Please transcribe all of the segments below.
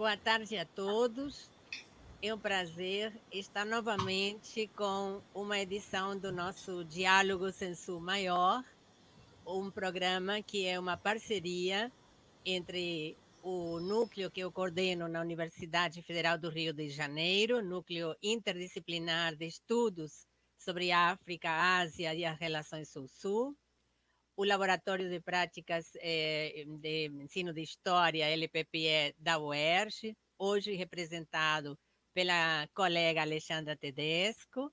Boa tarde a todos. É um prazer estar novamente com uma edição do nosso Diálogo Sensu Maior, um programa que é uma parceria entre o núcleo que eu coordeno na Universidade Federal do Rio de Janeiro, núcleo interdisciplinar de estudos sobre África, Ásia e as relações Sul-Sul, o Laboratório de Práticas eh, de Ensino de História, LPPE, da UERJ, hoje representado pela colega Alexandra Tedesco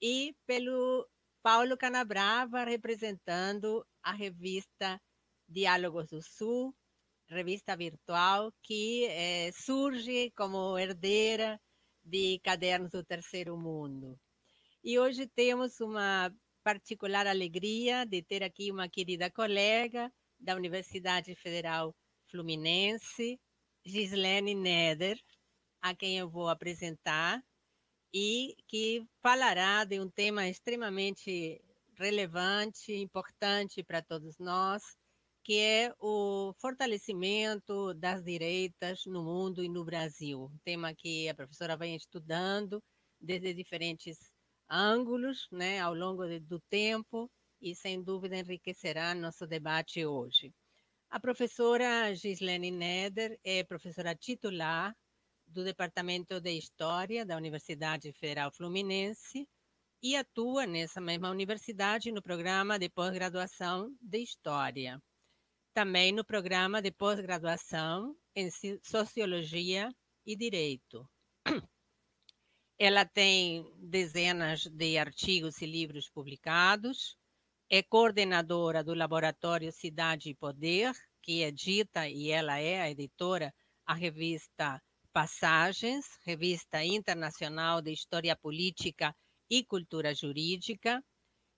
e pelo Paulo Canabrava, representando a revista Diálogos do Sul, revista virtual que eh, surge como herdeira de Cadernos do Terceiro Mundo. E hoje temos uma particular alegria de ter aqui uma querida colega da Universidade Federal Fluminense, Gislene Neder, a quem eu vou apresentar e que falará de um tema extremamente relevante, importante para todos nós, que é o fortalecimento das direitas no mundo e no Brasil. Um tema que a professora vem estudando desde diferentes ângulos né, ao longo de, do tempo e, sem dúvida, enriquecerá nosso debate hoje. A professora Gislene Neder é professora titular do Departamento de História da Universidade Federal Fluminense e atua nessa mesma universidade no programa de pós-graduação de História. Também no programa de pós-graduação em Sociologia e Direito. Ela tem dezenas de artigos e livros publicados, é coordenadora do Laboratório Cidade e Poder, que edita, e ela é a editora, a revista Passagens, revista internacional de História Política e Cultura Jurídica,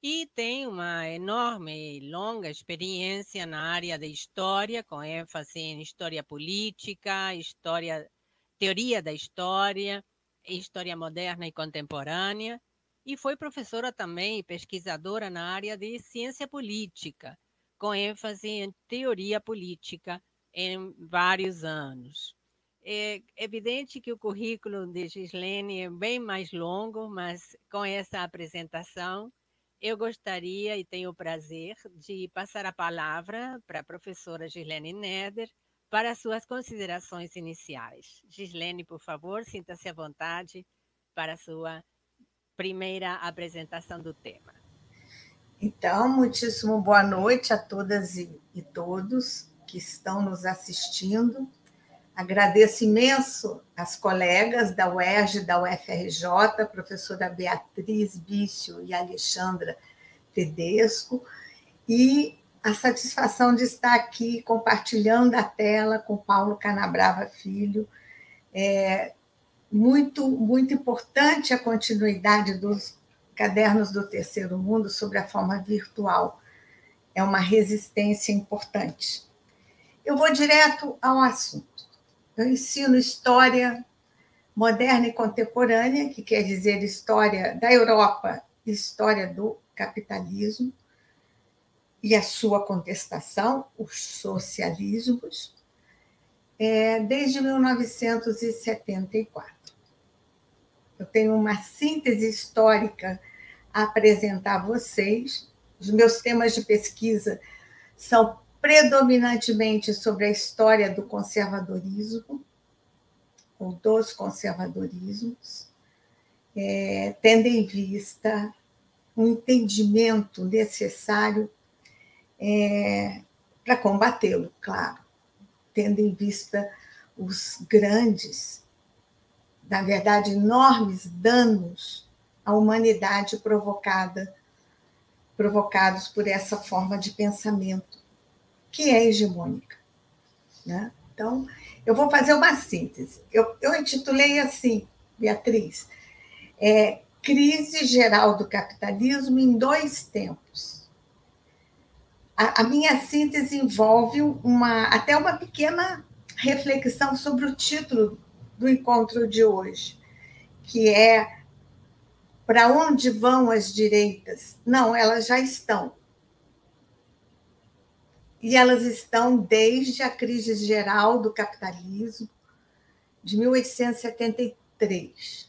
e tem uma enorme e longa experiência na área de história, com ênfase em história política, história, teoria da história, história moderna e contemporânea, e foi professora também e pesquisadora na área de ciência política, com ênfase em teoria política em vários anos. É evidente que o currículo de Gislene é bem mais longo, mas com essa apresentação, eu gostaria e tenho o prazer de passar a palavra para a professora Gislene Neder para suas considerações iniciais. Gislene, por favor, sinta-se à vontade para a sua primeira apresentação do tema. Então, muitíssimo boa noite a todas e, e todos que estão nos assistindo Agradeço imenso as colegas da UERJ da UFRJ, professora Beatriz Bício e Alexandra Tedesco, e a satisfação de estar aqui compartilhando a tela com Paulo Canabrava Filho. É muito, muito importante a continuidade dos cadernos do Terceiro Mundo sobre a forma virtual. É uma resistência importante. Eu vou direto ao assunto. Eu ensino história moderna e contemporânea, que quer dizer história da Europa, história do capitalismo e a sua contestação, os socialismos, é, desde 1974. Eu tenho uma síntese histórica a apresentar a vocês. Os meus temas de pesquisa são predominantemente sobre a história do conservadorismo, ou dos conservadorismos, é, tendo em vista um entendimento necessário é, para combatê-lo, claro, tendo em vista os grandes, na verdade, enormes danos à humanidade provocada, provocados por essa forma de pensamento que é hegemônica. Né? Então, eu vou fazer uma síntese. Eu, eu intitulei assim, Beatriz, é, Crise Geral do Capitalismo em Dois Tempos. A, a minha síntese envolve uma, até uma pequena reflexão sobre o título do encontro de hoje, que é Para onde vão as direitas? Não, elas já estão e elas estão desde a crise geral do capitalismo, de 1873,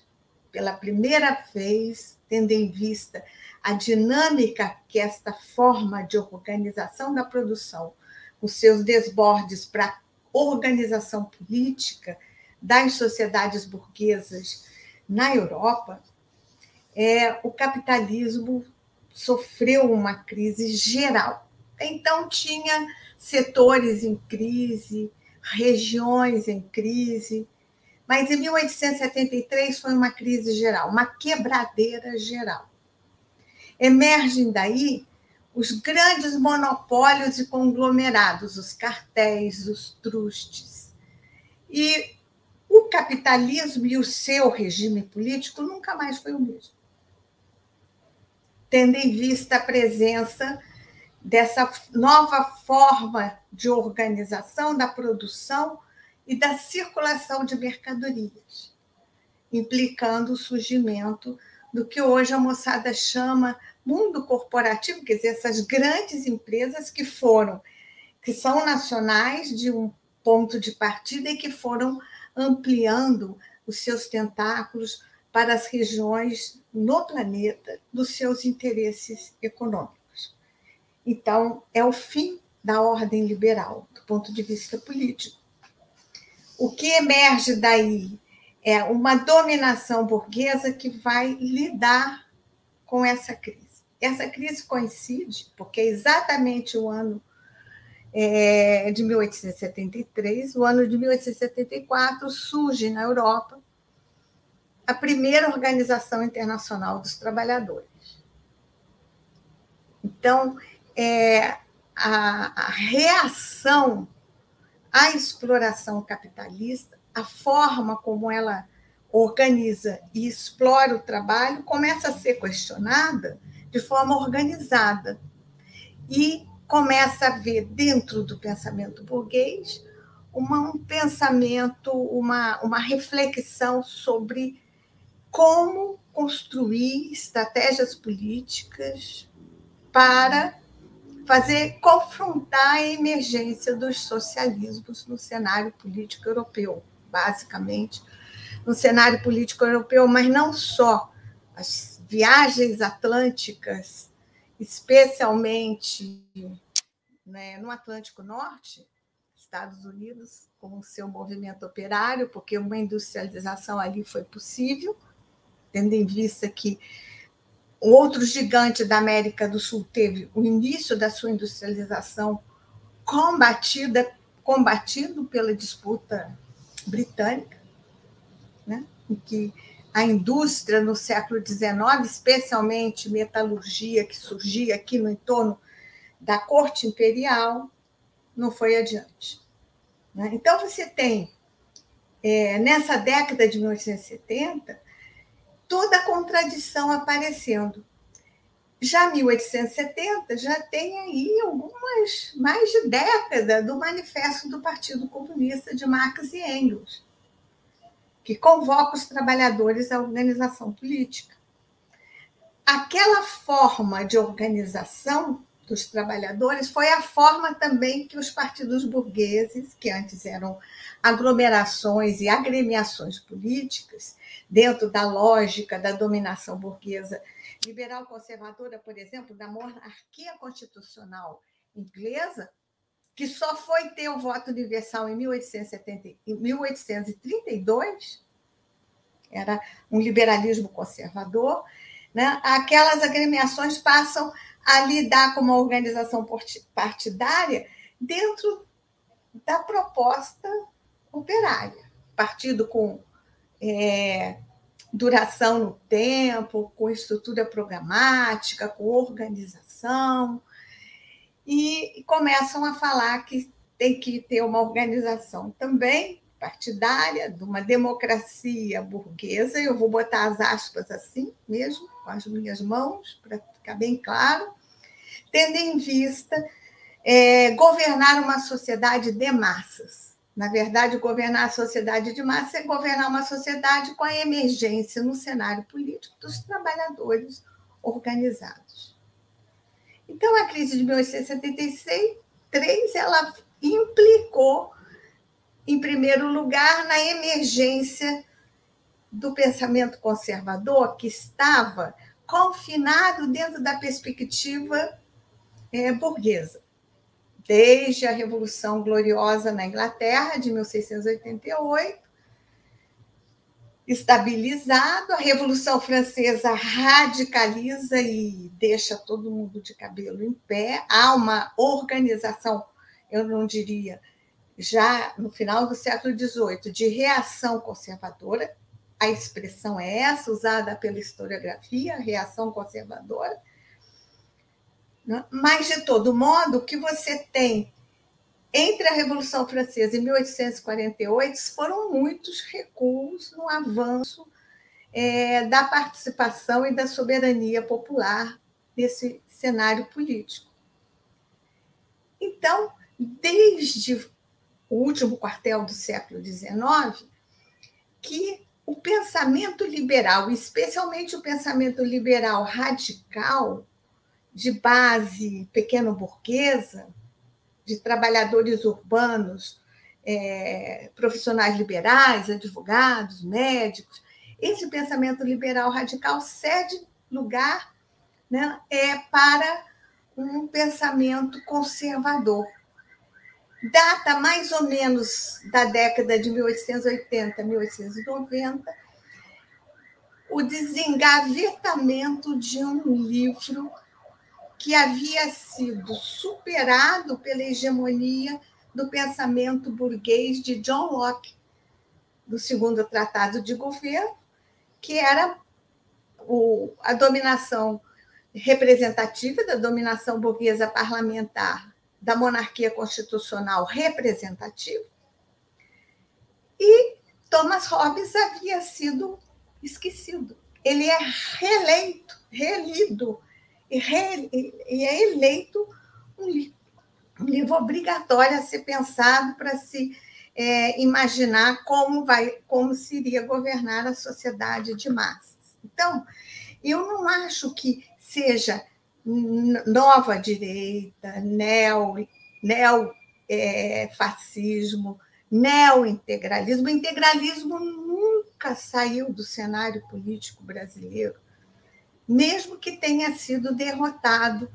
pela primeira vez, tendo em vista a dinâmica que esta forma de organização da produção, os seus desbordes para organização política das sociedades burguesas na Europa, é, o capitalismo sofreu uma crise geral. Então, tinha setores em crise, regiões em crise, mas em 1873 foi uma crise geral, uma quebradeira geral. Emergem daí os grandes monopólios e conglomerados, os cartéis, os trustes. E o capitalismo e o seu regime político nunca mais foi o mesmo. Tendo em vista a presença dessa nova forma de organização da produção e da circulação de mercadorias, implicando o surgimento do que hoje a moçada chama mundo corporativo, quer dizer, essas grandes empresas que foram, que são nacionais de um ponto de partida e que foram ampliando os seus tentáculos para as regiões no planeta dos seus interesses econômicos. Então, é o fim da ordem liberal, do ponto de vista político. O que emerge daí é uma dominação burguesa que vai lidar com essa crise. Essa crise coincide, porque é exatamente o ano é, de 1873, o ano de 1874, surge na Europa a primeira Organização Internacional dos Trabalhadores. Então, é, a, a reação à exploração capitalista, a forma como ela organiza e explora o trabalho, começa a ser questionada de forma organizada. E começa a ver dentro do pensamento burguês uma, um pensamento, uma, uma reflexão sobre como construir estratégias políticas para fazer confrontar a emergência dos socialismos no cenário político europeu, basicamente no cenário político europeu, mas não só. As viagens atlânticas especialmente né, no Atlântico Norte, Estados Unidos, com o seu movimento operário, porque uma industrialização ali foi possível, tendo em vista que o outro gigante da América do Sul teve o início da sua industrialização combatida, combatido pela disputa britânica, né, em que a indústria no século XIX, especialmente metalurgia, que surgia aqui no entorno da corte imperial, não foi adiante. Né? Então, você tem, é, nessa década de 1870, toda a contradição aparecendo. Já 1870 já tem aí algumas mais de década do manifesto do Partido Comunista de Marx e Engels que convoca os trabalhadores à organização política. Aquela forma de organização dos trabalhadores foi a forma também que os partidos burgueses, que antes eram aglomerações e agremiações políticas, dentro da lógica da dominação burguesa liberal conservadora, por exemplo, da monarquia constitucional inglesa, que só foi ter o voto universal em 1870, 1832, era um liberalismo conservador, né? aquelas agremiações passam a lidar com uma organização partidária dentro da proposta operária. Partido com é, duração no tempo, com estrutura programática, com organização. E começam a falar que tem que ter uma organização também partidária, de uma democracia burguesa, eu vou botar as aspas assim mesmo, com as minhas mãos, para ficar bem claro, tendo em vista é, governar uma sociedade de massas. Na verdade, governar a sociedade de massas é governar uma sociedade com a emergência no cenário político dos trabalhadores organizados. Então, a crise de 1873 ela implicou em primeiro lugar, na emergência do pensamento conservador que estava confinado dentro da perspectiva é, burguesa. Desde a Revolução Gloriosa na Inglaterra, de 1688, estabilizado, a Revolução Francesa radicaliza e deixa todo mundo de cabelo em pé. Há uma organização, eu não diria, já no final do século XVIII, de reação conservadora. A expressão é essa, usada pela historiografia, reação conservadora. Né? Mas, de todo modo, o que você tem entre a Revolução Francesa e 1848 foram muitos recuos no avanço é, da participação e da soberania popular nesse cenário político. Então, desde o último quartel do século XIX, que o pensamento liberal, especialmente o pensamento liberal radical, de base pequeno-burguesa, de trabalhadores urbanos, é, profissionais liberais, advogados, médicos. Esse pensamento liberal radical cede lugar né, é, para um pensamento conservador. Data mais ou menos da década de 1880, 1890, o desengavetamento de um livro que havia sido superado pela hegemonia do pensamento burguês de John Locke, do segundo tratado de governo, que era o, a dominação representativa, da dominação burguesa parlamentar, da monarquia constitucional representativa. E Thomas Hobbes havia sido esquecido. Ele é reeleito, relido e, re, e é eleito um livro, um livro obrigatório a ser pensado para se é, imaginar como vai, como seria governar a sociedade de massas. Então, eu não acho que seja nova direita, neo, neo é, fascismo, neo-integralismo. O integralismo nunca saiu do cenário político brasileiro mesmo que tenha sido derrotado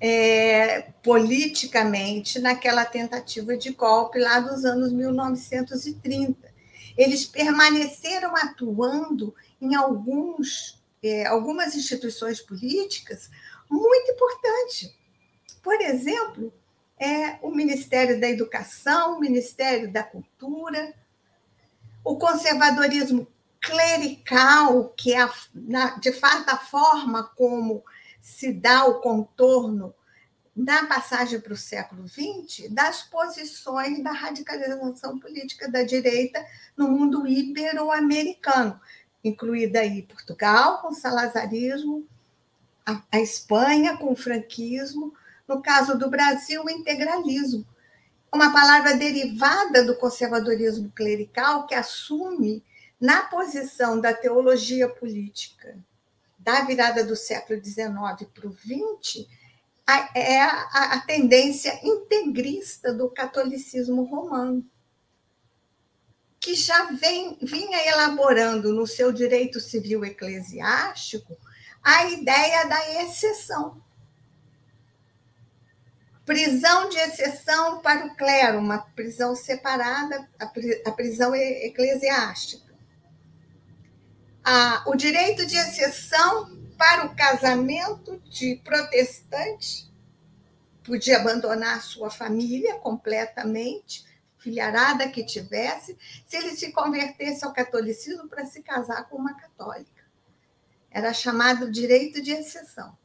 é, politicamente naquela tentativa de golpe lá dos anos 1930. Eles permaneceram atuando em alguns, é, algumas instituições políticas muito importantes. Por exemplo, é, o Ministério da Educação, o Ministério da Cultura, o conservadorismo clerical, que é, a, na, de fato, a forma como se dá o contorno na passagem para o século XX das posições da radicalização política da direita no mundo ibero-americano, incluída aí Portugal com o salazarismo, a, a Espanha com o franquismo, no caso do Brasil, o integralismo, uma palavra derivada do conservadorismo clerical que assume na posição da teologia política da virada do século XIX para o XX, é a, a, tendência integrista do catolicismo romano, que já vem, vinha elaborando no seu direito civil eclesiástico a ideia da exceção. Prisão de exceção para o clero, uma prisão separada, a prisão eclesiástica a, o direito de exceção para o casamento de protestante, podia abandonar sua família completamente, filharada que tivesse, se ele se convertesse ao catolicismo para se casar com uma católica. Era chamado direito de exceção.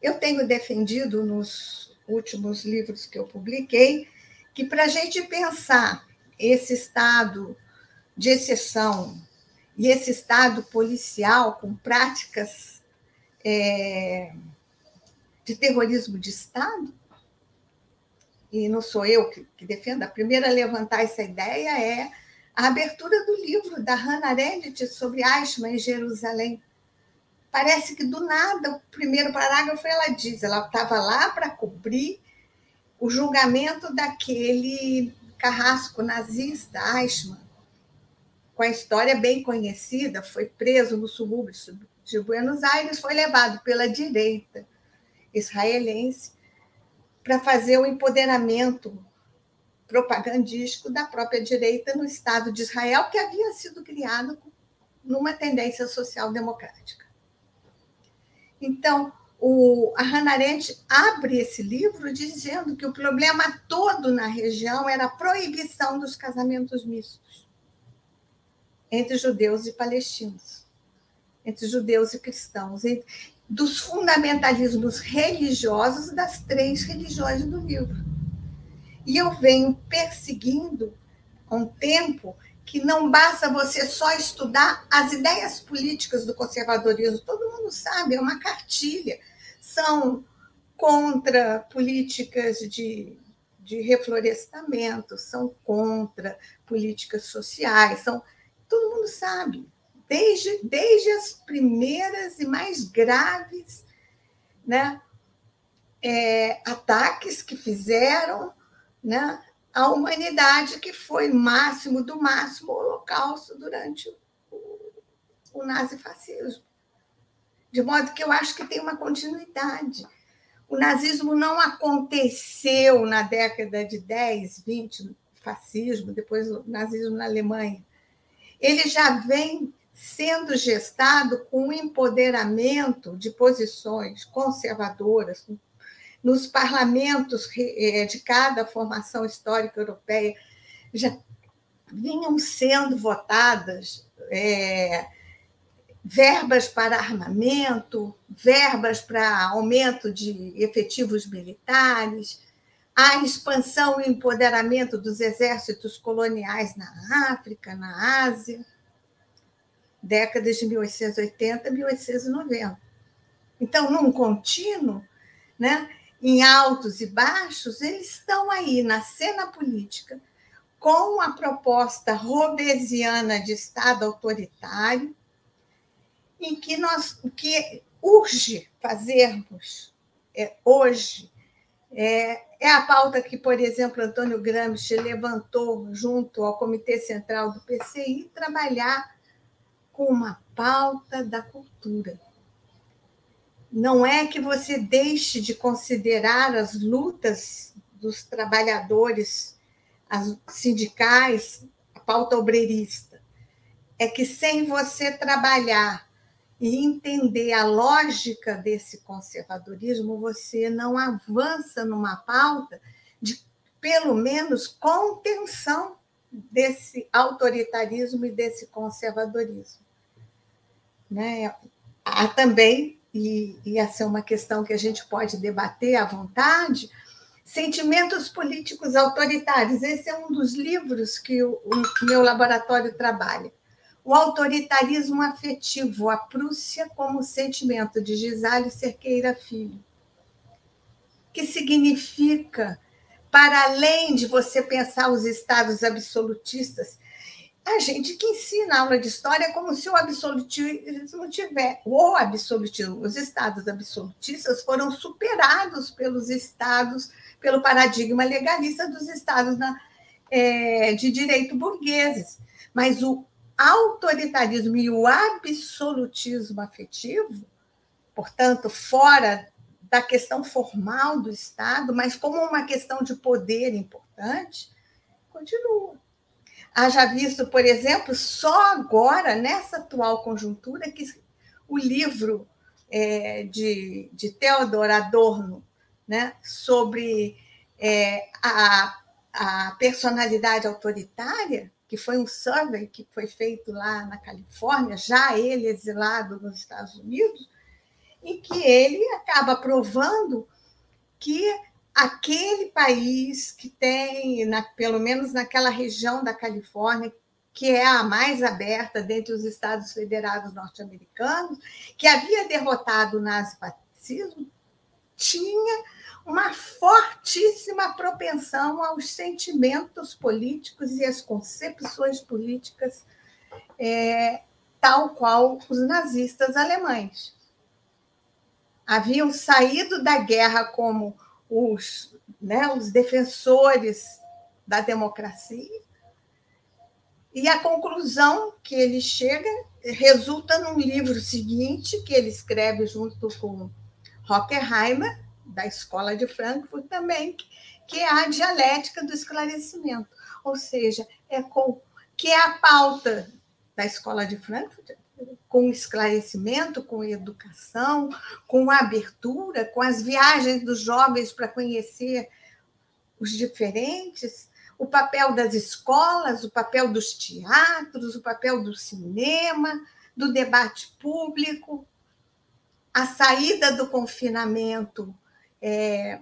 Eu tenho defendido nos últimos livros que eu publiquei que para a gente pensar esse Estado de exceção e esse Estado policial com práticas é, de terrorismo de Estado, e não sou eu que, que defendo, a primeira a levantar essa ideia é a abertura do livro da Hannah Arendt sobre Eichmann em Jerusalém. Parece que do nada, o primeiro parágrafo ela diz, ela estava lá para cobrir o julgamento daquele carrasco nazista, Eichmann, com a história bem conhecida, foi preso no subúrbio de Buenos Aires, foi levado pela direita israelense para fazer o empoderamento propagandístico da própria direita no Estado de Israel, que havia sido criado numa tendência social-democrática. Então, o, a Hannah Arendt abre esse livro dizendo que o problema todo na região era a proibição dos casamentos mistos entre judeus e palestinos, entre judeus e cristãos, dos fundamentalismos religiosos das três religiões do livro. E eu venho perseguindo há um tempo que não basta você só estudar as ideias políticas do conservadorismo, todo mundo sabe, é uma cartilha. São contra políticas de, de reflorestamento, são contra políticas sociais, são todo mundo sabe, desde, desde as primeiras e mais graves né, é, ataques que fizeram né, a humanidade, que foi máximo do máximo o holocausto durante o, o nazifascismo. De modo que eu acho que tem uma continuidade. O nazismo não aconteceu na década de 10, 20, fascismo, depois o nazismo na Alemanha. Ele já vem sendo gestado com o empoderamento de posições conservadoras, nos parlamentos eh, de cada formação histórica europeia. Já vinham sendo votadas é, verbas para armamento, verbas para aumento de efetivos militares, a expansão e empoderamento dos exércitos coloniais na África, na Ásia, décadas de 1880 e 1890. Então, num contínuo, né, em altos e baixos, eles estão aí na cena política com a proposta robesiana de Estado autoritário, em que nós o que urge fazermos é, hoje é, é a pauta que, por exemplo, Antônio Gramsci levantou junto ao Comitê Central do PCI, trabalhar com uma pauta da cultura não é que você deixe de considerar as lutas dos trabalhadores, as sindicais, a pauta obreirista. É que sem você trabalhar e entender a lógica desse conservadorismo, você não avança numa pauta de, pelo menos, contenção desse autoritarismo e desse conservadorismo. Né? Há também e ia ser uma questão que a gente pode debater à vontade, Sentimentos Políticos Autoritários. Esse é um dos livros que o, o meu laboratório trabalha. O autoritarismo afetivo, a Prússia como sentimento, de Gisele Cerqueira Filho. Que significa, para além de você pensar os estados absolutistas, a gente que ensina aula de história como se o absolutismo tiver, o absolutismo, os estados absolutistas foram superados pelos estados, pelo paradigma legalista dos estados na, é, de direito burgueses. Mas o autoritarismo e o absolutismo afetivo, portanto, fora da questão formal do Estado, mas como uma questão de poder importante, continua. Haja visto, por exemplo, só agora, nessa atual conjuntura, que o livro é, de, de Theodor Adorno né, sobre é, a, a personalidade autoritária, que foi um survey que foi feito lá na Califórnia, já ele exilado nos Estados Unidos, em que ele acaba provando que aquele país que tem, na, pelo menos naquela região da Califórnia, que é a mais aberta dentre os Estados Federados norte-americanos, que havia derrotado o nazifascismo, tinha uma fortíssima propensão aos sentimentos políticos e às concepções políticas, é, tal qual os nazistas alemães. Haviam saído da guerra como os, né, os defensores da democracia. E a conclusão que ele chega resulta num livro seguinte, que ele escreve junto com Hockenheimer, da Escola de Frankfurt também, que é a dialética do esclarecimento. Ou seja, é com que é a pauta da Escola de Frankfurt, com esclarecimento, com educação, com abertura, com as viagens dos jovens para conhecer os diferentes, o papel das escolas, o papel dos teatros, o papel do cinema, do debate público, a saída do confinamento é,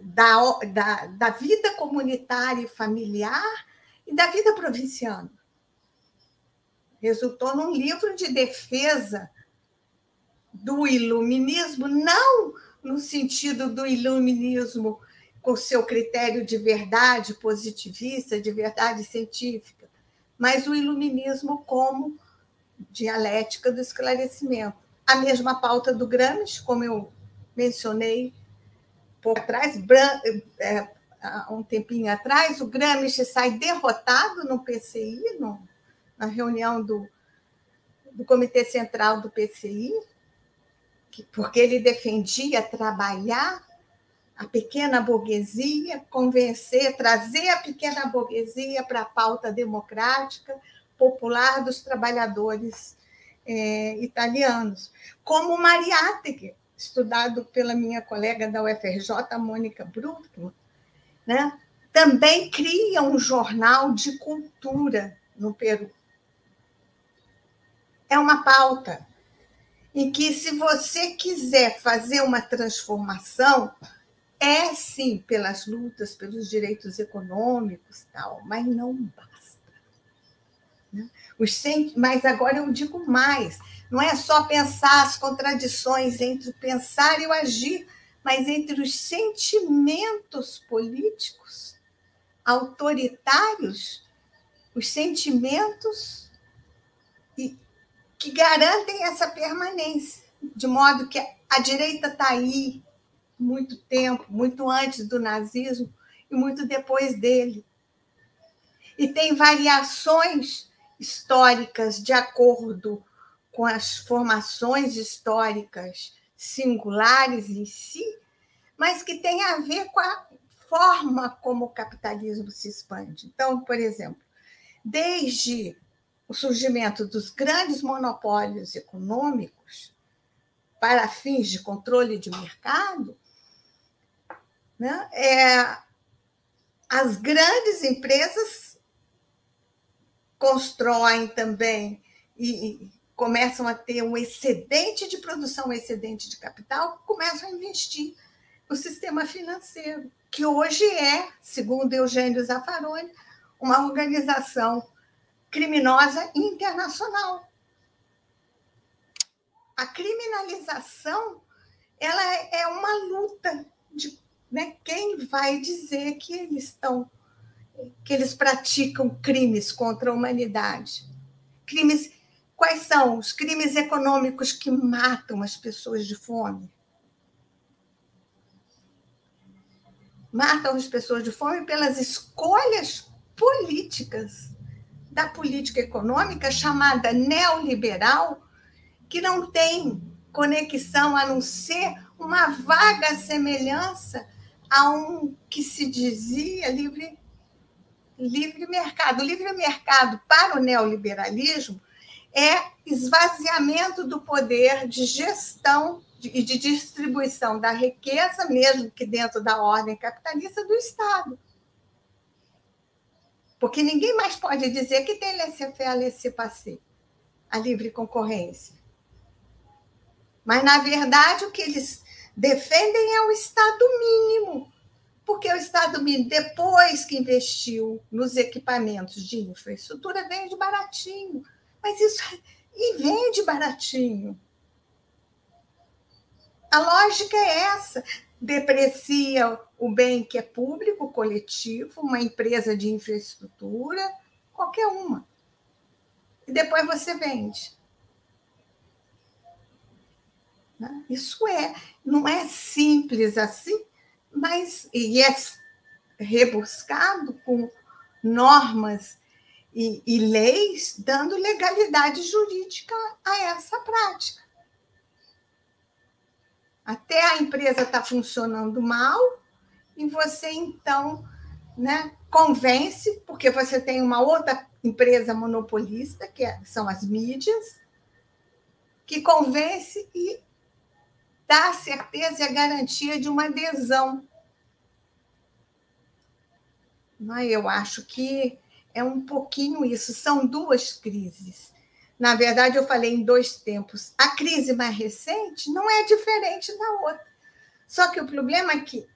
da, da, da vida comunitária e familiar e da vida provinciana. Resultou num livro de defesa do iluminismo, não no sentido do iluminismo com seu critério de verdade positivista, de verdade científica, mas o iluminismo como dialética do esclarecimento. A mesma pauta do Gramsci, como eu mencionei pouco atrás, é, há um tempinho atrás, o Gramsci sai derrotado no PCI, no, na reunião do, do Comitê Central do PCI, que, porque ele defendia trabalhar a pequena burguesia, convencer, trazer a pequena burguesia para a pauta democrática, popular dos trabalhadores é, italianos, como Mariátegui, estudado pela minha colega da UFRJ, Mônica Bruckmann, né? também cria um jornal de cultura no Peru. É uma pauta em que, se você quiser fazer uma transformação, é sim pelas lutas pelos direitos econômicos, tal, mas não basta. Os Mas agora eu digo mais: não é só pensar as contradições entre o pensar e o agir, mas entre os sentimentos políticos autoritários, os sentimentos que garantem essa permanência, de modo que a direita está aí, muito tempo, muito antes do nazismo e muito depois dele. E tem variações históricas de acordo com as formações históricas singulares em si, mas que tem a ver com a forma como o capitalismo se expande. Então, por exemplo, desde o surgimento dos grandes monopólios econômicos para fins de controle de mercado, né? É, as grandes empresas constroem também e, começam a ter um excedente de produção, um excedente de capital, começam a investir no sistema financeiro, que hoje é, segundo Eugênio Zaffaroni, uma organização criminosa internacional. A criminalização ela é uma luta de né? Quem vai dizer que eles estão que eles praticam crimes contra a humanidade? Crimes quais são os crimes econômicos que matam as pessoas de fome? Matam as pessoas de fome pelas escolhas políticas da política econômica chamada neoliberal, que não tem conexão a não ser uma vaga semelhança a um que se dizia livre, livre mercado. O livre mercado para o neoliberalismo é esvaziamento do poder de gestão e de distribuição da riqueza, mesmo que dentro da ordem capitalista, do Estado. Porque ninguém mais pode dizer que tem laissez-faire, laissez-passer, a livre concorrência. Mas, na verdade, o que eles defendem é o Estado mínimo. Porque o Estado mínimo, depois que investiu nos equipamentos de infraestrutura, vende baratinho. Mas isso. E vende baratinho. A lógica é essa. Deprecia o bem que é público, coletivo, uma empresa de infraestrutura, qualquer uma. E depois você vende. Né? Isso é, não é simples assim, mas e é rebuscado com normas e, e leis dando legalidade jurídica a essa prática. Até a empresa está funcionando mal e você então né, convence, porque você tem uma outra empresa monopolista, que é, são as mídias, que convence e dá a certeza e a garantia de uma adesão. Eu acho que é um pouquinho isso. São duas crises. Na verdade, eu falei em dois tempos. A crise mais recente não é diferente da outra. Só que o problema é que,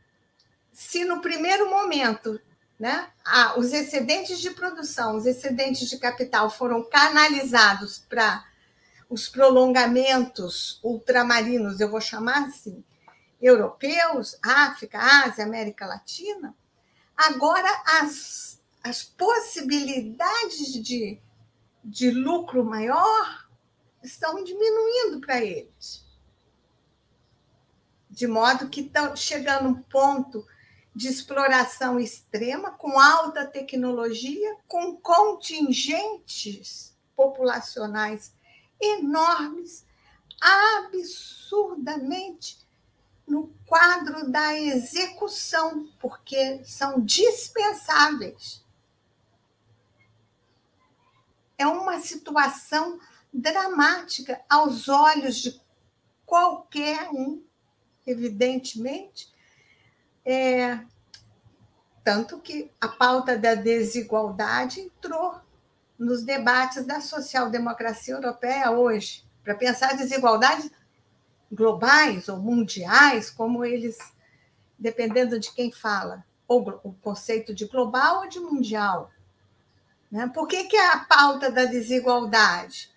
se no primeiro momento né, os excedentes de produção, os excedentes de capital foram canalizados para os prolongamentos ultramarinos, eu vou chamar assim, europeus, África, Ásia, América Latina, agora as, as possibilidades de, de lucro maior estão diminuindo para eles. De modo que estão chegando um ponto de exploração extrema, com alta tecnologia, com contingentes populacionais enormes, absurdamente no quadro da execução, porque são dispensáveis. É uma situação dramática aos olhos de qualquer um, evidentemente. É, tanto que a pauta da desigualdade entrou nos debates da social-democracia europeia hoje, para pensar desigualdades globais ou mundiais, como eles, dependendo de quem fala, ou o conceito de global ou de mundial. Né? Por que, que é a pauta da desigualdade?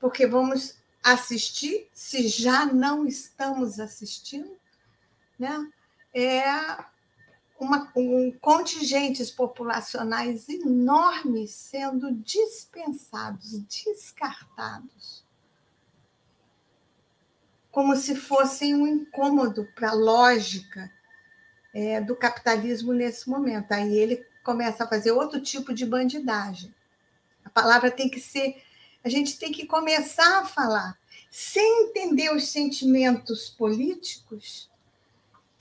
Porque vamos assistir, se já não estamos assistindo, né? é uma, um, contingentes populacionais enormes sendo dispensados, descartados, como se fossem um incômodo para a lógica é, do capitalismo nesse momento. Aí ele começa a fazer outro tipo de bandidagem. A palavra tem que ser. A gente tem que começar a falar, sem entender os sentimentos políticos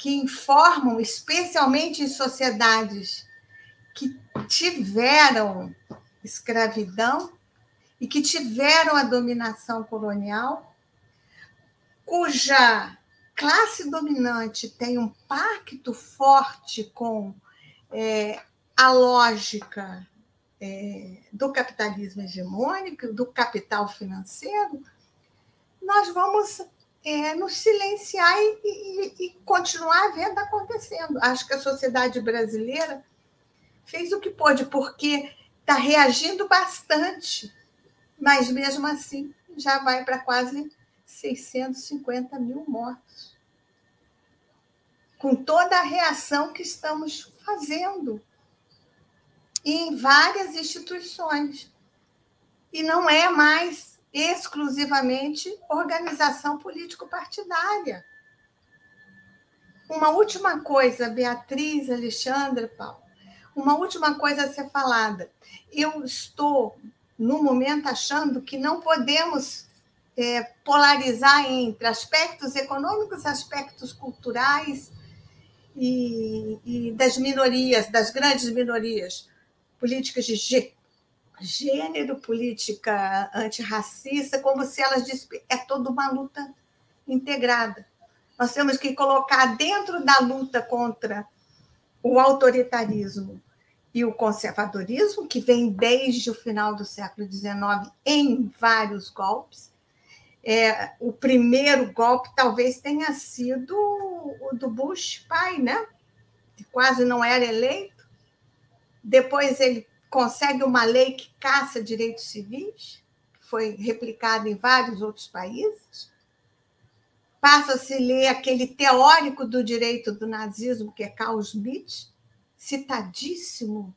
que informam, especialmente em sociedades que tiveram escravidão e que tiveram a dominação colonial, cuja classe dominante tem um pacto forte com é, a lógica é, do capitalismo hegemônico, do capital financeiro, nós vamos é, nos silenciar e, e, e continuar vendo acontecendo. Acho que a sociedade brasileira fez o que pôde, porque está reagindo bastante, mas mesmo assim já vai para quase 650 mil mortos. Com toda a reação que estamos fazendo em várias instituições. E não é mais exclusivamente organização político-partidária. Uma última coisa, Beatriz, Alexandre, Paulo, uma última coisa a ser falada. Eu estou, no momento, achando que não podemos é, polarizar entre aspectos econômicos, aspectos culturais e, e das minorias, das grandes minorias, políticas de gênero, política antirracista, como se elas é toda uma luta integrada. Nós temos que colocar dentro da luta contra o autoritarismo e o conservadorismo, que vem desde o final do século XIX em vários golpes. É, o primeiro golpe talvez tenha sido o do Bush pai, né? que quase não era eleito. Depois ele consegue uma lei que caça direitos civis, que foi replicada em vários outros países. Passa a ler aquele teórico do direito do nazismo, que é Carl Schmitt, citadíssimo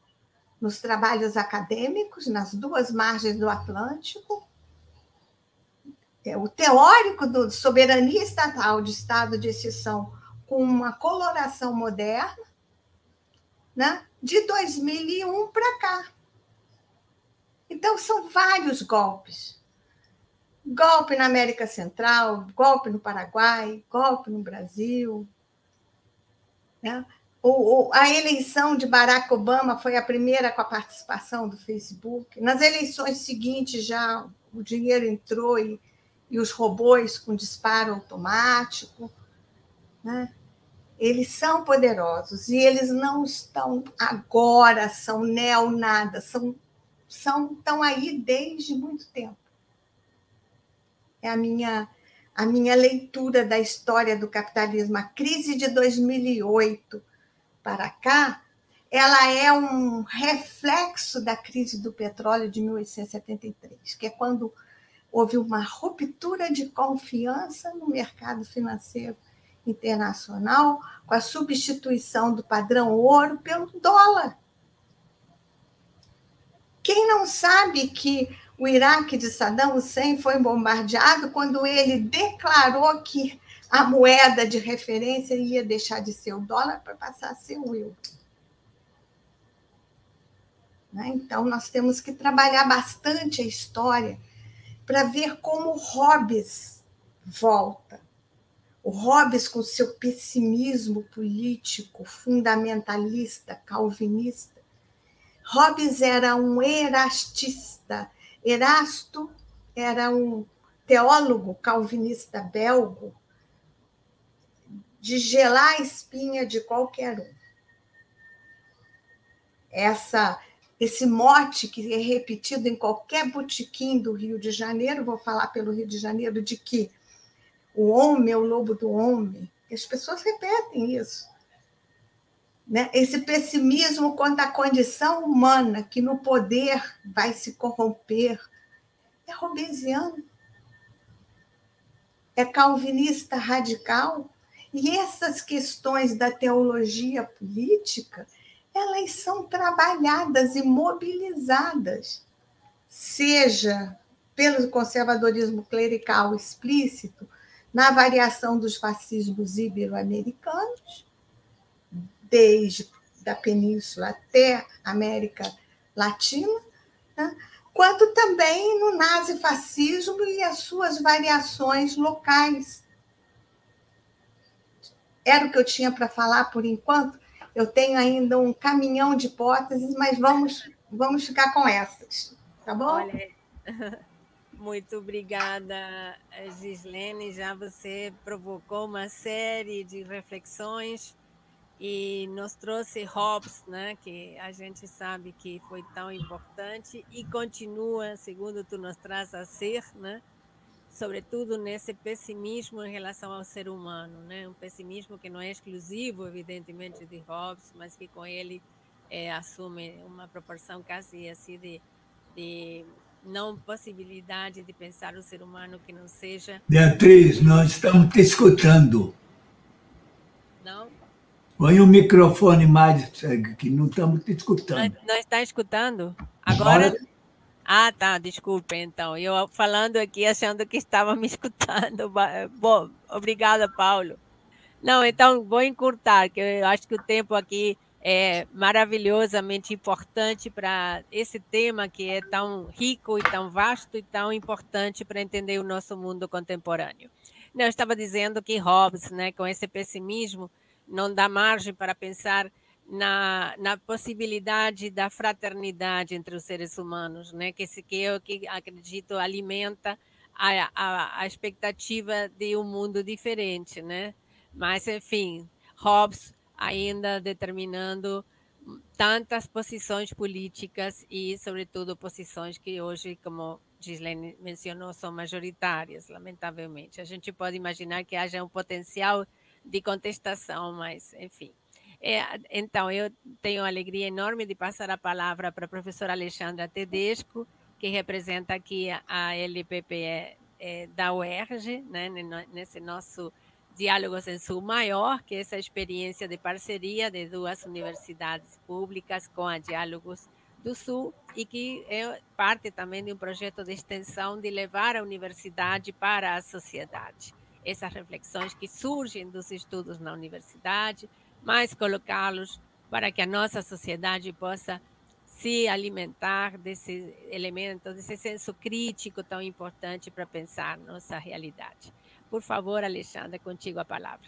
nos trabalhos acadêmicos, nas duas margens do Atlântico. É, o teórico do soberania estatal, de estado de exceção com uma coloração moderna, né? de 2001 para cá. Então, são vários golpes. Golpe na América Central, golpe no Paraguai, golpe no Brasil. Né? O, o, a eleição de Barack Obama foi a primeira com a participação do Facebook. Nas eleições seguintes, já o dinheiro entrou e, e os robôs com disparo automático. Né? Eles são poderosos e eles não estão agora, são neo nada, são, são estão aí desde muito tempo. É a minha a minha leitura da história do capitalismo, a crise de 2008 para cá, ela é um reflexo da crise do petróleo de 1873, que é quando houve uma ruptura de confiança no mercado financeiro internacional com a substituição do padrão ouro pelo dólar. Quem não sabe que o Iraque de Saddam Hussein foi bombardeado quando ele declarou que a moeda de referência ia deixar de ser o dólar para passar a ser o euro. Né? Então, nós temos que trabalhar bastante a história para ver como Hobbes volta. O Hobbes, com seu pessimismo político, fundamentalista, calvinista. Hobbes era um erastista. Erasto era um teólogo calvinista belgo de gelar a espinha de qualquer um. Essa esse mote que é repetido em qualquer botequim do Rio de Janeiro, vou falar pelo Rio de Janeiro, de que o homem é o lobo do homem. As pessoas repetem isso. Né? Esse pessimismo quanto à condição humana, que no poder vai se corromper, é robesiano. É calvinista radical. E essas questões da teologia política, elas são trabalhadas e mobilizadas, seja pelo conservadorismo clerical explícito, na variação dos fascismos ibero-americanos, desde da Península até a América Latina, né? quanto também no nazifascismo e as suas variações locais. Era o que eu tinha para falar por enquanto. Eu tenho ainda um caminhão de hipóteses, mas vamos, vamos ficar com essas, tá bom? Olha, Muito obrigada, Gislene. Já você provocou uma série de reflexões e nos trouxe Hobbes, né, que a gente sabe que foi tão importante e continua, segundo tu nos traz a ser, né, sobretudo nesse pessimismo em relação ao ser humano, né, um pessimismo que não é exclusivo, evidentemente, de Hobbes, mas que com ele é, assume uma proporção quase assim de, de não possibilidade de pensar o ser humano que não seja. Beatriz, nós estamos te escutando. Não? Põe o microfone mais, que não estamos te escutando. Nós, nós está escutando? Agora? Agora? Ah, tá, desculpe, então. Eu falando aqui, achando que estava me escutando. Bom, obrigada, Paulo. Não, então vou encurtar, que eu acho que o tempo aqui é maravilhosamente importante para esse tema que é tão rico e tão vasto e tão importante para entender o nosso mundo contemporâneo. Eu estava dizendo que Hobbes, né, com esse pessimismo, não dá margem para pensar na, na possibilidade da fraternidade entre os seres humanos, né, que, esse, que eu que acredito alimenta a, a, a expectativa de um mundo diferente, né? Mas, enfim, Hobbes ainda determinando tantas posições políticas e, sobretudo, posições que hoje, como Gislene mencionou, são majoritárias, lamentavelmente. A gente pode imaginar que haja um potencial de contestação, mas, enfim. É, então, eu tenho a alegria enorme de passar a palavra para a professora Alexandra Tedesco, que representa aqui a LPPE é, da UERJ, né, nesse nosso Diálogos em Sul Maior, que é essa experiência de parceria de duas universidades públicas com a Diálogos do Sul e que é parte também de um projeto de extensão de levar a universidade para a sociedade. essas reflexões que surgem dos estudos na universidade, mas colocá-los para que a nossa sociedade possa se alimentar desses elementos, desse senso crítico tão importante para pensar nossa realidade. Por favor, Alexandra, contigo a palavra.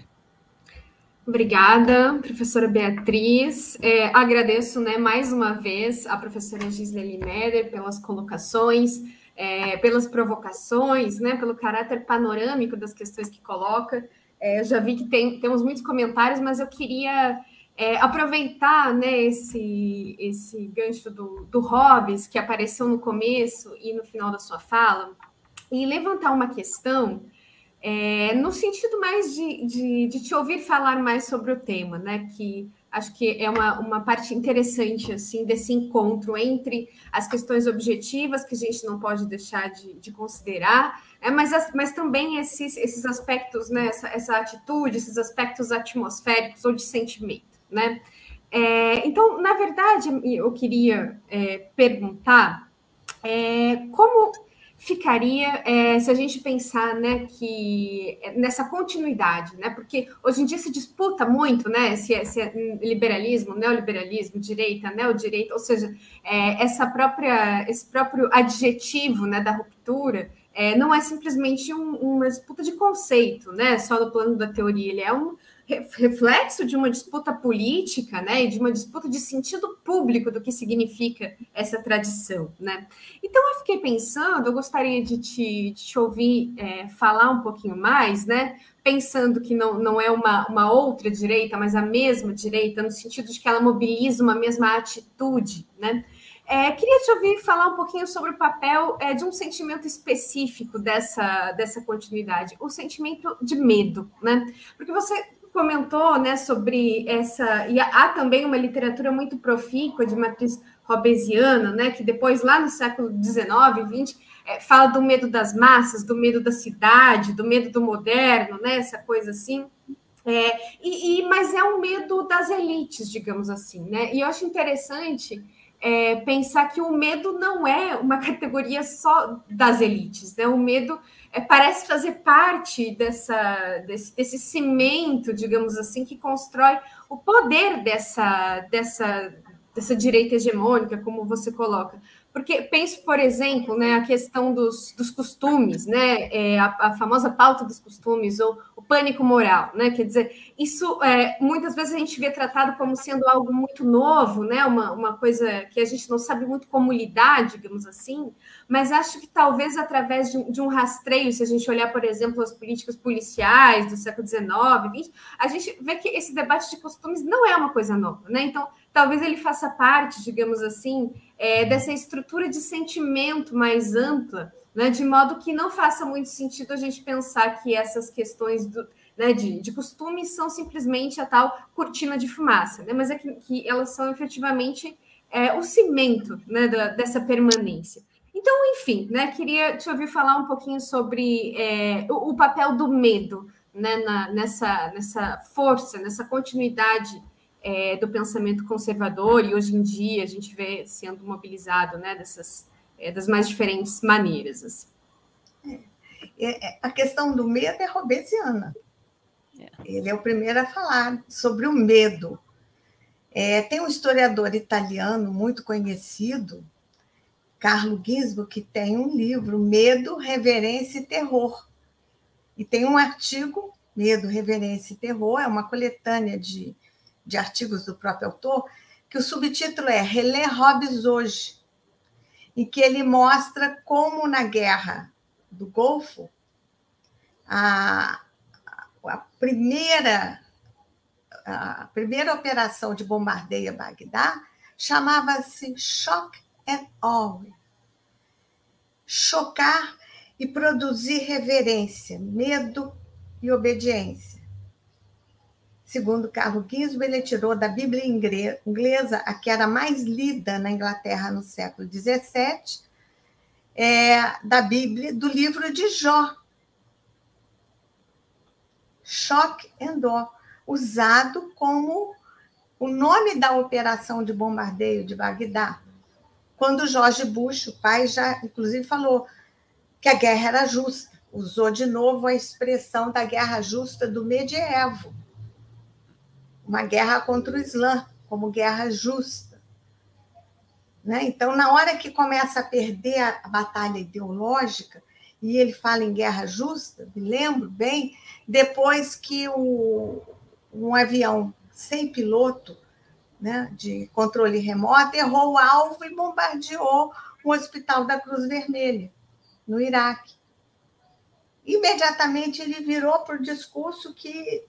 Obrigada, professora Beatriz. É, agradeço né, mais uma vez a professora Gislene Meder pelas colocações, é, pelas provocações, né, pelo caráter panorâmico das questões que coloca. É, já vi que tem, temos muitos comentários, mas eu queria é, aproveitar né, esse, esse gancho do, do Hobbes, que apareceu no começo e no final da sua fala, e levantar uma questão é, no sentido mais de, de, de, te ouvir falar mais sobre o tema, né? Que acho que é uma, uma parte interessante assim desse encontro entre as questões objetivas que a gente não pode deixar de, de considerar, né, mas, mas também esses, esses aspectos, né, essa, essa atitude, esses aspectos atmosféricos ou de sentimento né? É, então, na verdade, eu queria é, perguntar é, como ficaria é, se a gente pensar né, que nessa continuidade, né? Porque hoje em dia se disputa muito, né? Se é, se é liberalismo, neoliberalismo, direita, neodireita, ou seja, é, essa própria, esse próprio adjetivo né, da ruptura é, não é simplesmente um, uma disputa de conceito, né? Só no plano da teoria, ele é um, reflexo de uma disputa política, né, e de uma disputa de sentido público do que significa essa tradição, né. Então eu fiquei pensando, eu gostaria de te, de te ouvir é, falar um pouquinho mais, né, pensando que não, não é uma, uma outra direita, mas a mesma direita, no sentido de que ela mobiliza uma mesma atitude, né. É, queria te ouvir falar um pouquinho sobre o papel é, de um sentimento específico dessa, dessa continuidade, o sentimento de medo, né? Porque você comentou né, sobre essa. E há também uma literatura muito profícua de matriz hobbesiana, né, que depois, lá no século XIX, XX, é, fala do medo das massas, do medo da cidade, do medo do moderno, né, essa coisa assim. É, e, e, mas é um medo das elites, digamos assim, né? E eu acho interessante é, pensar que o medo não é uma categoria só das elites, né? O medo é, parece fazer parte dessa, desse, desse cimento, digamos assim, que constrói o poder dessa, dessa, dessa direita hegemônica, como você coloca. Porque penso, por exemplo, né, a questão dos, dos costumes, né, é, a, a, famosa pauta dos costumes, ou o pânico moral, né? Quer dizer, isso é, muitas vezes a gente vê tratado como sendo algo muito novo, né? Uma, uma coisa que a gente não sabe muito como lidar, digamos assim, mas acho que talvez através de, de um rastreio, se a gente olhar, por exemplo, as políticas policiais do século XIX, XX, a gente vê que esse debate de costumes não é uma coisa nova, né? Então, talvez ele faça parte, digamos assim, é, dessa estrutura de sentimento mais ampla, né, de modo que não faça muito sentido a gente pensar que essas questões do, né, de, de costumes são simplesmente a tal cortina de fumaça, né, mas é que, que elas são efetivamente é, o cimento né, da, dessa permanência. Então, enfim, né, queria te ouvir falar um pouquinho sobre é, o, o, papel do medo né, na, nessa, nessa força, nessa continuidade é, do pensamento conservador, e hoje em dia a gente vê sendo mobilizado né, dessas, é, das mais diferentes maneiras. Assim. É, é a questão do medo é robesiana. É. Ele é o primeiro a falar sobre o medo. É, tem um historiador italiano muito conhecido, Carlo Gisbo, que tem um livro, Medo, Reverência e Terror. E tem um artigo, Medo, Reverência e Terror, é uma coletânea de de artigos do próprio autor, que o subtítulo é Relé Hobbes hoje, em que ele mostra como na guerra do Golfo a, a primeira a primeira operação de bombardeio a Bagdá chamava-se Shock and Awe. Chocar e produzir reverência, medo e obediência. Segundo Carlo Gisbo, ele tirou da Bíblia inglesa, a que era mais lida na Inglaterra no século XVII, é, da Bíblia, do livro de Jó. Shock and Awe, usado como o nome da operação de bombardeio de Bagdá. Quando George Bush, o pai, já inclusive falou que a guerra era justa. usou de novo a expressão da guerra justa do medievo, uma guerra contra o Islã, como guerra justa. Né? Então, na hora que começa a perder a batalha ideológica, e ele fala em guerra justa, me lembro bem, depois que o, um avião sem piloto, né, de controle remoto, errou o alvo e bombardeou o hospital da Cruz Vermelha, no Iraque. Imediatamente ele virou para o discurso que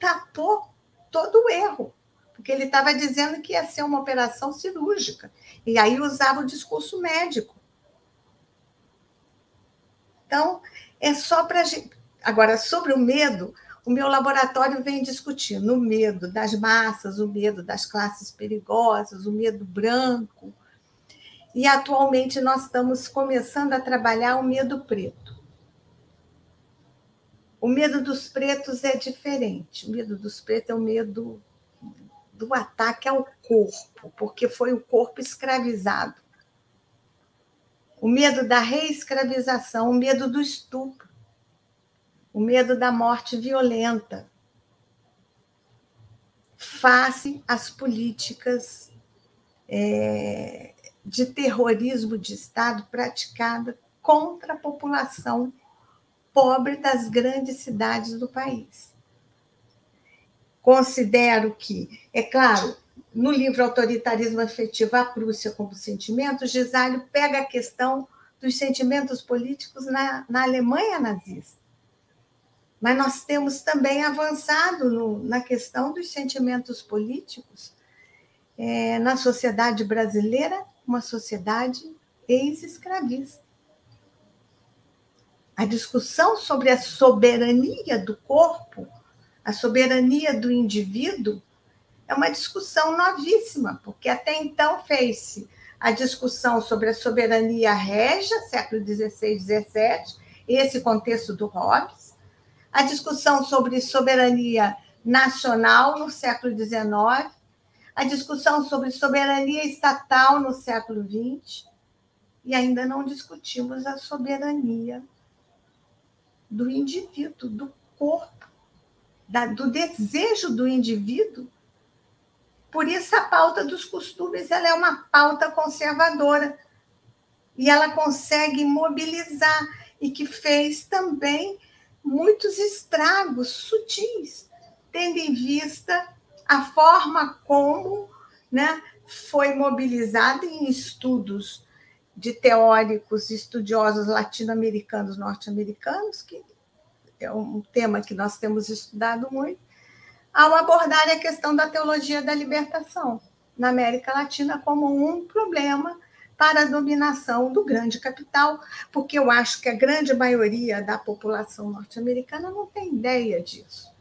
tapou todo o erro, porque ele estava dizendo que ia ser uma operação cirúrgica, e aí usava o discurso médico. Então, é só para a gente. Agora, sobre o medo, o meu laboratório vem discutindo o medo das massas, o medo das classes perigosas, o medo branco. E atualmente nós estamos começando a trabalhar o medo preto. O medo dos pretos é diferente. O medo dos pretos é o medo do ataque ao corpo, porque foi o corpo escravizado. O medo da reescravização, o medo do estupro, o medo da morte violenta, face às políticas é, de terrorismo de Estado praticada contra a população pobre das grandes cidades do país. Considero que, é claro, no livro Autoritarismo Afetivo, a Prússia como sentimento, Gisalho pega a questão dos sentimentos políticos na, na Alemanha nazista. Mas nós temos também avançado no, na questão dos sentimentos políticos é, na sociedade brasileira, uma sociedade ex-escravista. A discussão sobre a soberania do corpo, a soberania do indivíduo, é uma discussão novíssima, porque até então fez-se a discussão sobre a soberania régia, século XVI, XVII, esse contexto do Hobbes, a discussão sobre soberania nacional no século XIX, a discussão sobre soberania estatal no século XX, e ainda não discutimos a soberania do indivíduo, do corpo, da, do desejo do indivíduo. Por isso, a pauta dos costumes ela é uma pauta conservadora e ela consegue mobilizar e que fez também muitos estragos sutis, tendo em vista a forma como né, foi mobilizada em estudos de teóricos estudiosos latino-americanos, norte-americanos, que é um tema que nós temos estudado muito, ao abordar a questão da teologia da libertação na América Latina como um problema para a dominação do grande capital, porque eu acho que a grande maioria da população norte-americana não tem ideia disso.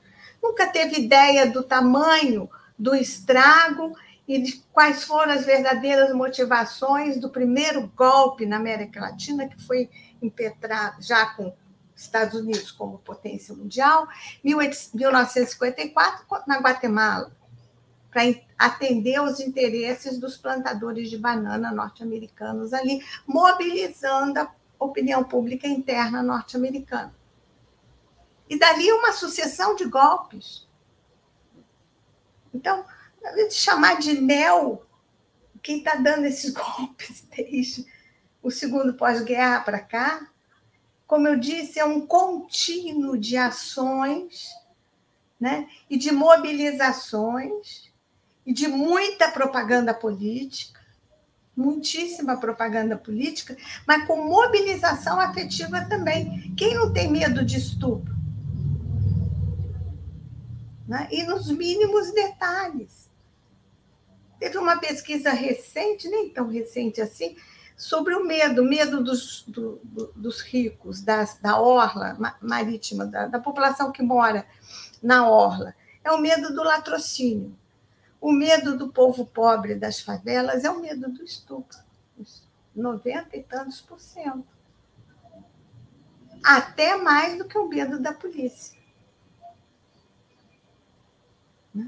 Nunca teve ideia do tamanho do estrago e de quais foram as verdadeiras motivações do primeiro golpe na América Latina, que foi impetrado já com Estados Unidos como potência mundial, 1954, na Guatemala, para atender os interesses dos plantadores de banana norte-americanos ali, mobilizando a opinião pública interna norte-americana. E dali uma sucessão de golpes. Então, de chamar de Neo, quem está dando esses golpes desde o segundo pós-guerra para cá, como eu disse, é um contínuo de ações né? e de mobilizações e de muita propaganda política, muitíssima propaganda política, mas com mobilização afetiva também. Quem não tem medo de estupro? Né? E nos mínimos detalhes. Teve uma pesquisa recente, nem tão recente assim, sobre o medo, medo dos, do, dos ricos, das, da orla marítima, da, da população que mora na orla. É o medo do latrocínio. O medo do povo pobre das favelas é o medo do estupro. 90 e tantos por cento. Até mais do que o medo da polícia.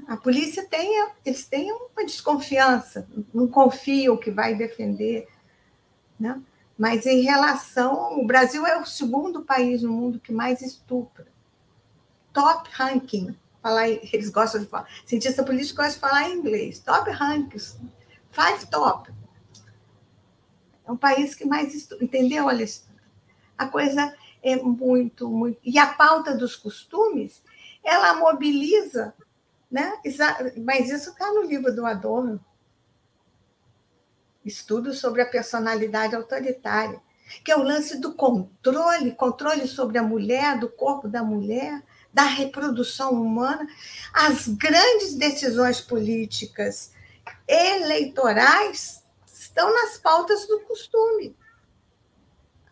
A polícia tem, eles têm uma desconfiança, não confiam que vai defender. Né? Mas em relação. O Brasil é o segundo país no mundo que mais estupra. Top ranking. Falar, eles gostam de falar. Cientista político gosta de falar em inglês. Top rankings. Five top. É um país que mais estupra. Entendeu, Alessandra? A coisa é muito, muito. E a pauta dos costumes, ela mobiliza, né? mas isso está no livro do Adorno. Estudo sobre a personalidade autoritária, que é o lance do controle controle sobre a mulher, do corpo da mulher, da reprodução humana. As grandes decisões políticas eleitorais estão nas pautas do costume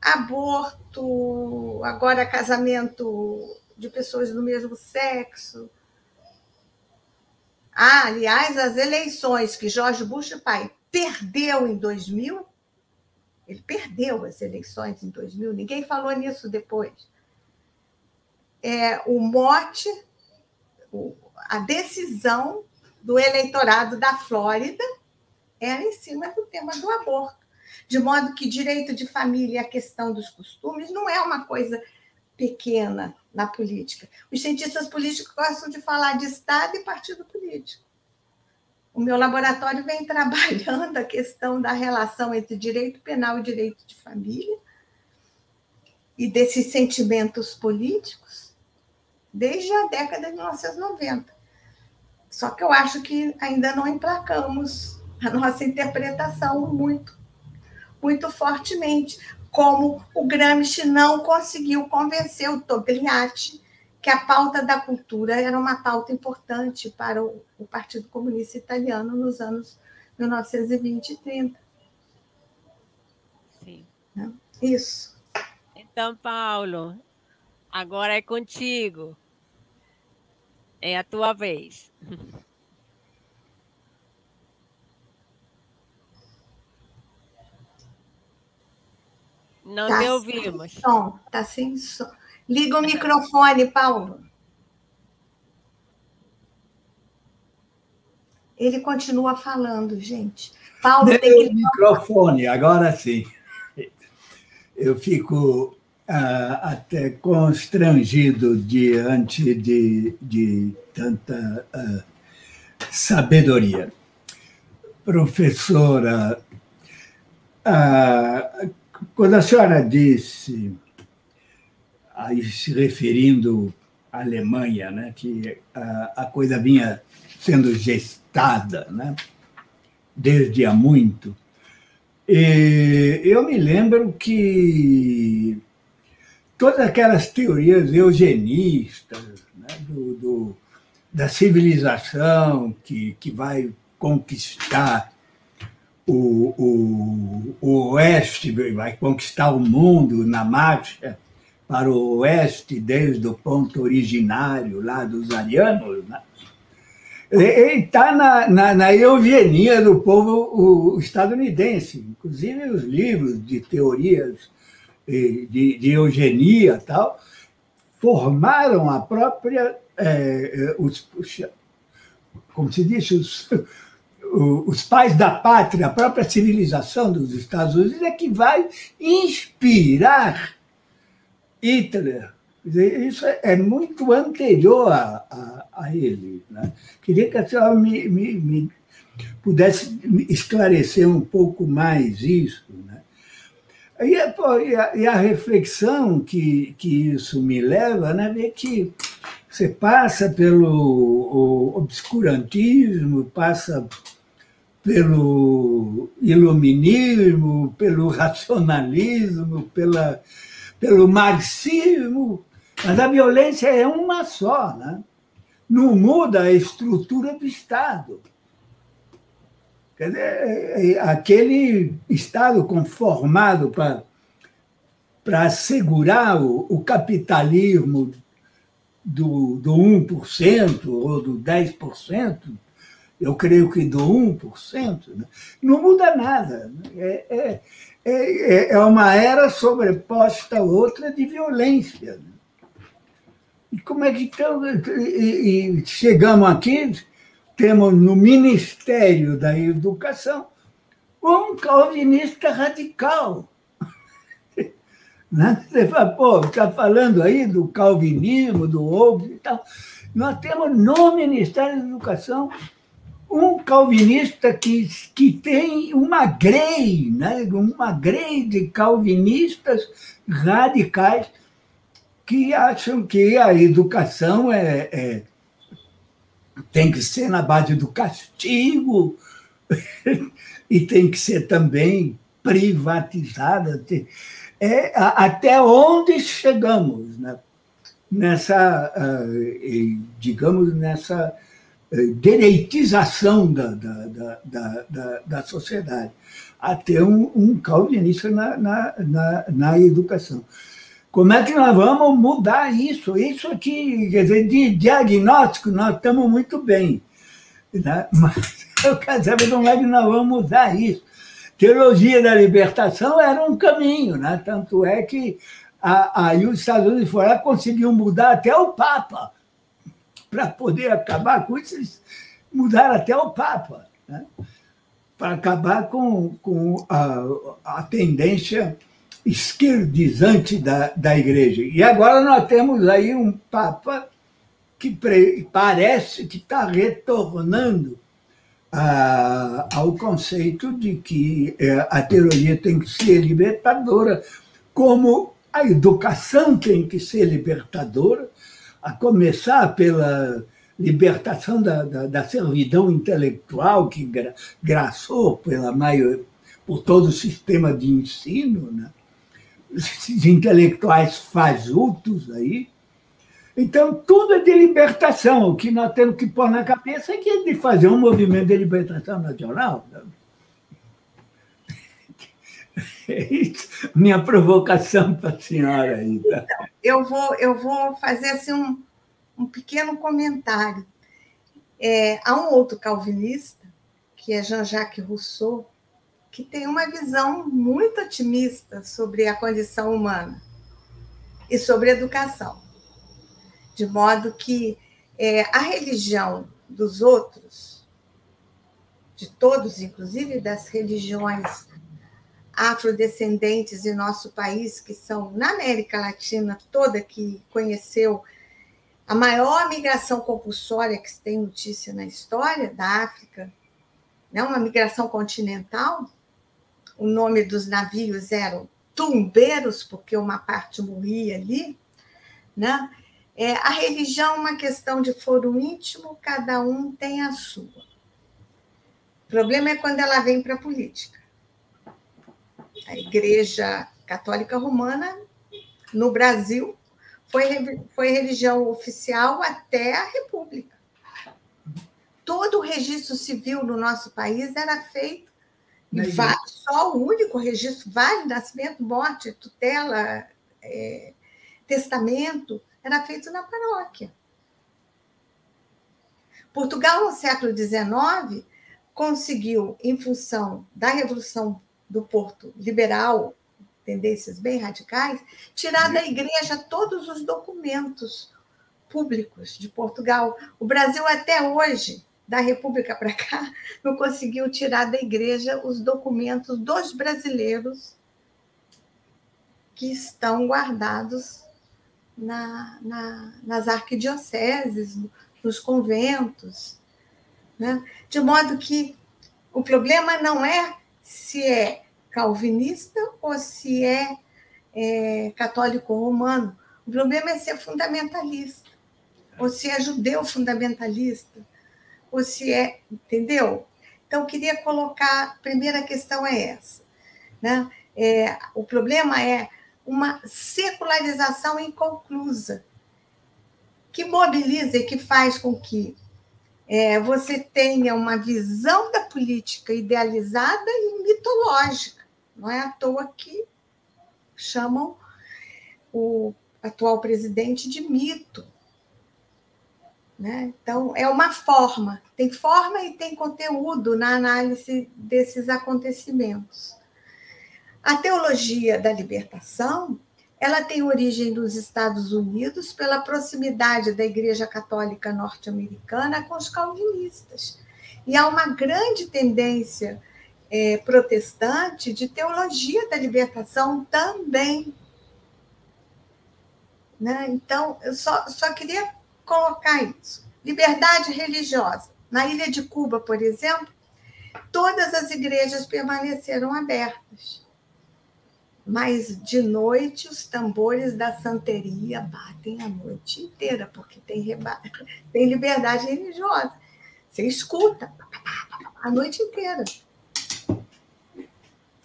aborto, agora casamento de pessoas do mesmo sexo. Ah, aliás, as eleições que Jorge Bush pai perdeu em 2000, ele perdeu as eleições em 2000, ninguém falou nisso depois. É, o mote, a decisão do eleitorado da Flórida era em cima do tema do aborto. De modo que direito de família e a questão dos costumes não é uma coisa pequena na política. Os cientistas políticos gostam de falar de Estado e partido político. O meu laboratório vem trabalhando a questão da relação entre direito penal e direito de família e desses sentimentos políticos desde a década de 1990. Só que eu acho que ainda não emplacamos a nossa interpretação muito muito fortemente, como o Gramsci não conseguiu convencer o Togliatti que a pauta da cultura era uma pauta importante para o, o Partido Comunista Italiano nos anos 1920 e 30. Sim. Né? Isso. Então, Paulo, agora é contigo. É a tua vez. Não tá te ouvimos. Som, tá sem som. Liga o microfone, Paulo. Ele continua falando, gente. Paulo tem que... o microfone, agora sim. Eu fico ah, até constrangido diante de, de tanta ah, sabedoria. Professora, ah, quando a senhora disse, aí se referindo à Alemanha, né, que a, a coisa vinha sendo gestada né, desde há muito, e eu me lembro que todas aquelas teorias eugenistas né, do, do, da civilização que, que vai conquistar o, o, o Oeste vai conquistar o mundo na marcha para o Oeste desde o ponto originário lá dos arianos, né? Ele está na, na, na, eugenia do povo o, estadunidense, inclusive os livros de teorias de, de eugenia tal formaram a própria é, os, como se diz os, os pais da pátria, a própria civilização dos Estados Unidos é que vai inspirar Hitler. Isso é muito anterior a, a, a ele. Né? Queria que a senhora me, me, me, pudesse esclarecer um pouco mais isso. Né? E, a, e a reflexão que, que isso me leva né, é que você passa pelo obscurantismo, passa pelo iluminismo, pelo racionalismo, pela, pelo marxismo, mas a violência é uma só, né? não muda a estrutura do Estado. Quer dizer, é, é, aquele Estado conformado para, assegurar o, o capitalismo do, do 1% ou do 10%, eu creio que do 1%, né? não muda nada. Né? É, é, é, é uma era sobreposta a outra de violência. Né? E como é que então, e, e chegamos aqui, temos no Ministério da Educação um calvinista radical. Né? Você fala, pô, está falando aí do calvinismo, do ovo e tal. Nós temos no Ministério da Educação um calvinista que, que tem uma grei, né? uma grei de calvinistas radicais que acham que a educação é, é tem que ser na base do castigo e tem que ser também privatizada. É, até onde chegamos né? nessa, ah, digamos, nessa eh, dereitização da, da, da, da, da sociedade, a ter um, um calvinista na, na, na, na, educação. Como é que nós vamos mudar isso? Isso aqui, quer dizer, de diagnóstico, nós estamos muito bem. Né? Mas eu quero saber como é que nós vamos mudar isso. Teologia da libertação era um caminho, né? tanto é que aí os Estados Unidos foram lá conseguiu mudar até o Papa para poder acabar com isso, eles mudaram até o Papa, né? para acabar com, com a, a tendência esquerdizante da, da igreja. E agora nós temos aí um Papa que pre, parece que está retornando a, ao conceito de que é, a teologia tem que ser libertadora, como a educação tem que ser libertadora, a começar pela libertação da, da, da servidão intelectual que gra, graçou pela maior, por todo o sistema de ensino, né? esses intelectuais fajutos aí. Então, tudo é de libertação. O que nós temos que pôr na cabeça é que é de fazer um movimento de libertação nacional. Né? Isso, minha provocação para a senhora aí. Tá? Então, eu, vou, eu vou fazer assim, um, um pequeno comentário. É, há um outro calvinista, que é Jean-Jacques Rousseau, que tem uma visão muito otimista sobre a condição humana e sobre educação. De modo que é, a religião dos outros, de todos, inclusive das religiões afrodescendentes em nosso país, que são na América Latina toda, que conheceu a maior migração compulsória que se tem notícia na história da África, né? uma migração continental. O nome dos navios eram tumbeiros, porque uma parte morria ali. Né? É, a religião é uma questão de foro íntimo, cada um tem a sua. O problema é quando ela vem para a política a Igreja Católica Romana no Brasil foi, foi religião oficial até a República. Todo o registro civil no nosso país era feito, só o único registro válido, nascimento, morte, tutela, é, testamento, era feito na paróquia. Portugal, no século XIX, conseguiu, em função da Revolução do Porto liberal, tendências bem radicais, tirar da igreja todos os documentos públicos de Portugal. O Brasil, até hoje, da República para cá, não conseguiu tirar da igreja os documentos dos brasileiros que estão guardados na, na, nas arquidioceses, nos conventos. Né? De modo que o problema não é se é calvinista ou se é, é católico romano. O problema é ser fundamentalista, ou se é judeu fundamentalista, ou se é. Entendeu? Então, queria colocar. A primeira questão é essa. Né? É, o problema é uma secularização inconclusa, que mobiliza e que faz com que é, você tenha uma visão da política idealizada e mitológica. Não é à toa que chamam o atual presidente de mito. Né? Então, é uma forma, tem forma e tem conteúdo na análise desses acontecimentos. A teologia da libertação ela tem origem nos Estados Unidos pela proximidade da Igreja Católica norte-americana com os calvinistas. E há uma grande tendência é, protestante de teologia da libertação também Né? Então, eu só, só queria colocar isso. Liberdade religiosa. Na ilha de Cuba, por exemplo, todas as igrejas permaneceram abertas. Mas de noite os tambores da santeria batem a noite inteira, porque tem, reba... tem liberdade religiosa. Você escuta a noite inteira.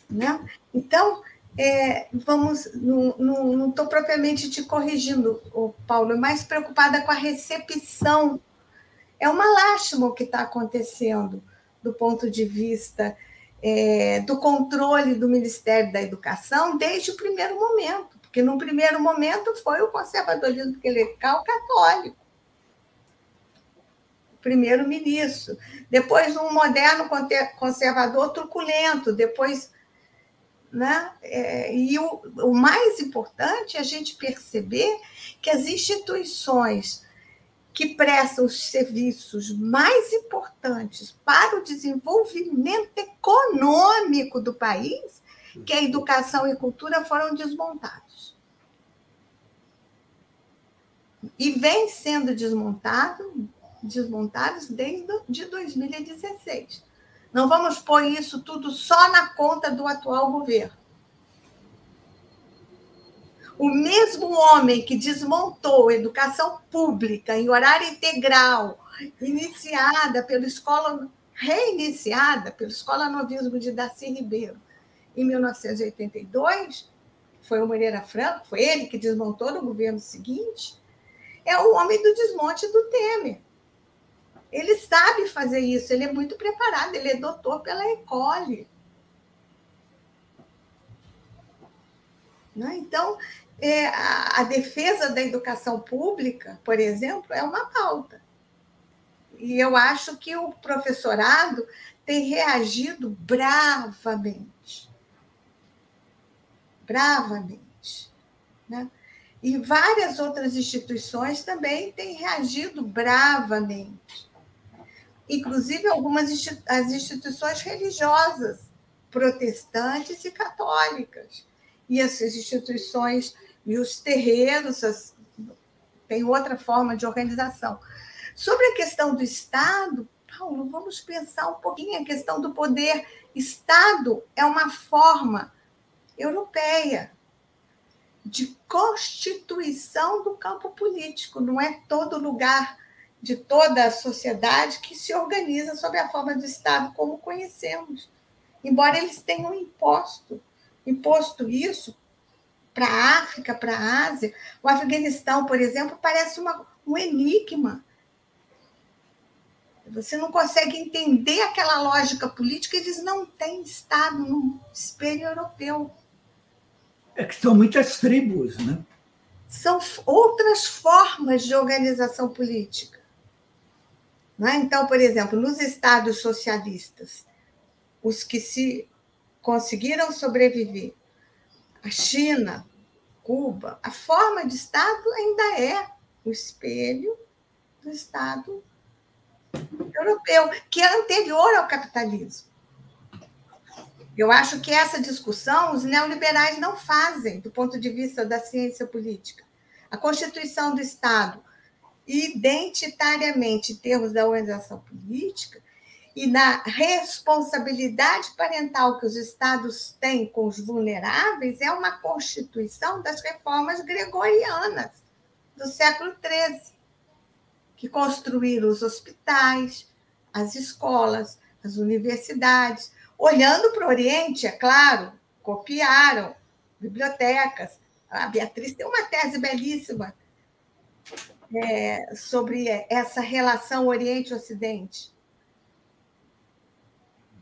Né? Então, é, vamos, não estou propriamente te corrigindo, Paulo, mais preocupada com a recepção. É uma lástima o que está acontecendo do ponto de vista é, do controle do Ministério da Educação desde o primeiro momento, porque no primeiro momento foi o conservadorismo clerical católico, primeiro-ministro, depois um moderno conservador truculento, depois né? É, e o, o mais importante é a gente perceber que as instituições que prestam os serviços mais importantes para o desenvolvimento econômico do país, que é educação e cultura, foram desmontados. E vem sendo desmontado, desmontados desde de 2016. Não vamos pôr isso tudo só na conta do atual governo. O mesmo homem que desmontou a educação pública em horário integral, iniciada pela escola, reiniciada pela Escola Novismo de Darcy Ribeiro, em 1982, foi o Moreira Franco, foi ele que desmontou no governo seguinte, é o homem do desmonte do Temer. Ele sabe fazer isso, ele é muito preparado, ele é doutor pela Ecole. Né? Então, é, a, a defesa da educação pública, por exemplo, é uma pauta. E eu acho que o professorado tem reagido bravamente. Bravamente. Né? E várias outras instituições também têm reagido bravamente inclusive algumas as instituições religiosas, protestantes e católicas. E essas instituições e os terreiros as, têm outra forma de organização. Sobre a questão do Estado, Paulo, vamos pensar um pouquinho a questão do poder. Estado é uma forma europeia de constituição do campo político, não é todo lugar de toda a sociedade que se organiza sob a forma do Estado como conhecemos. Embora eles tenham imposto, imposto isso para a África, para a Ásia, o Afeganistão, por exemplo, parece uma, um enigma. Você não consegue entender aquela lógica política, eles não têm Estado no espelho europeu. É que são muitas tribos, né? São outras formas de organização política. É? Então, por exemplo, nos estados socialistas, os que se conseguiram sobreviver, a China, Cuba, a forma de Estado ainda é o espelho do Estado europeu, que é anterior ao capitalismo. Eu acho que essa discussão os neoliberais não fazem, do ponto de vista da ciência política. A Constituição do Estado identitariamente em termos da organização política e na responsabilidade parental que os estados têm com os vulneráveis é uma constituição das reformas gregorianas do século XIII, que construíram os hospitais, as escolas, as universidades, olhando para o Oriente, é claro, copiaram bibliotecas. A Beatriz tem uma tese belíssima é, sobre essa relação Oriente-Ocidente.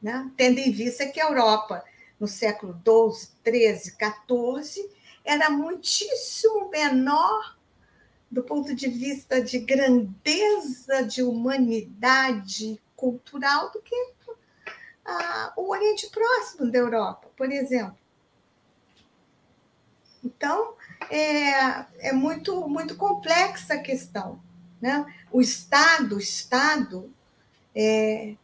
Né? Tendo em vista que a Europa, no século XII, XIII, XIV, era muitíssimo menor do ponto de vista de grandeza, de humanidade cultural do que o Oriente Próximo da Europa, por exemplo. Então, é, é muito, muito complexa a questão. Né? O Estado, o Estado, é,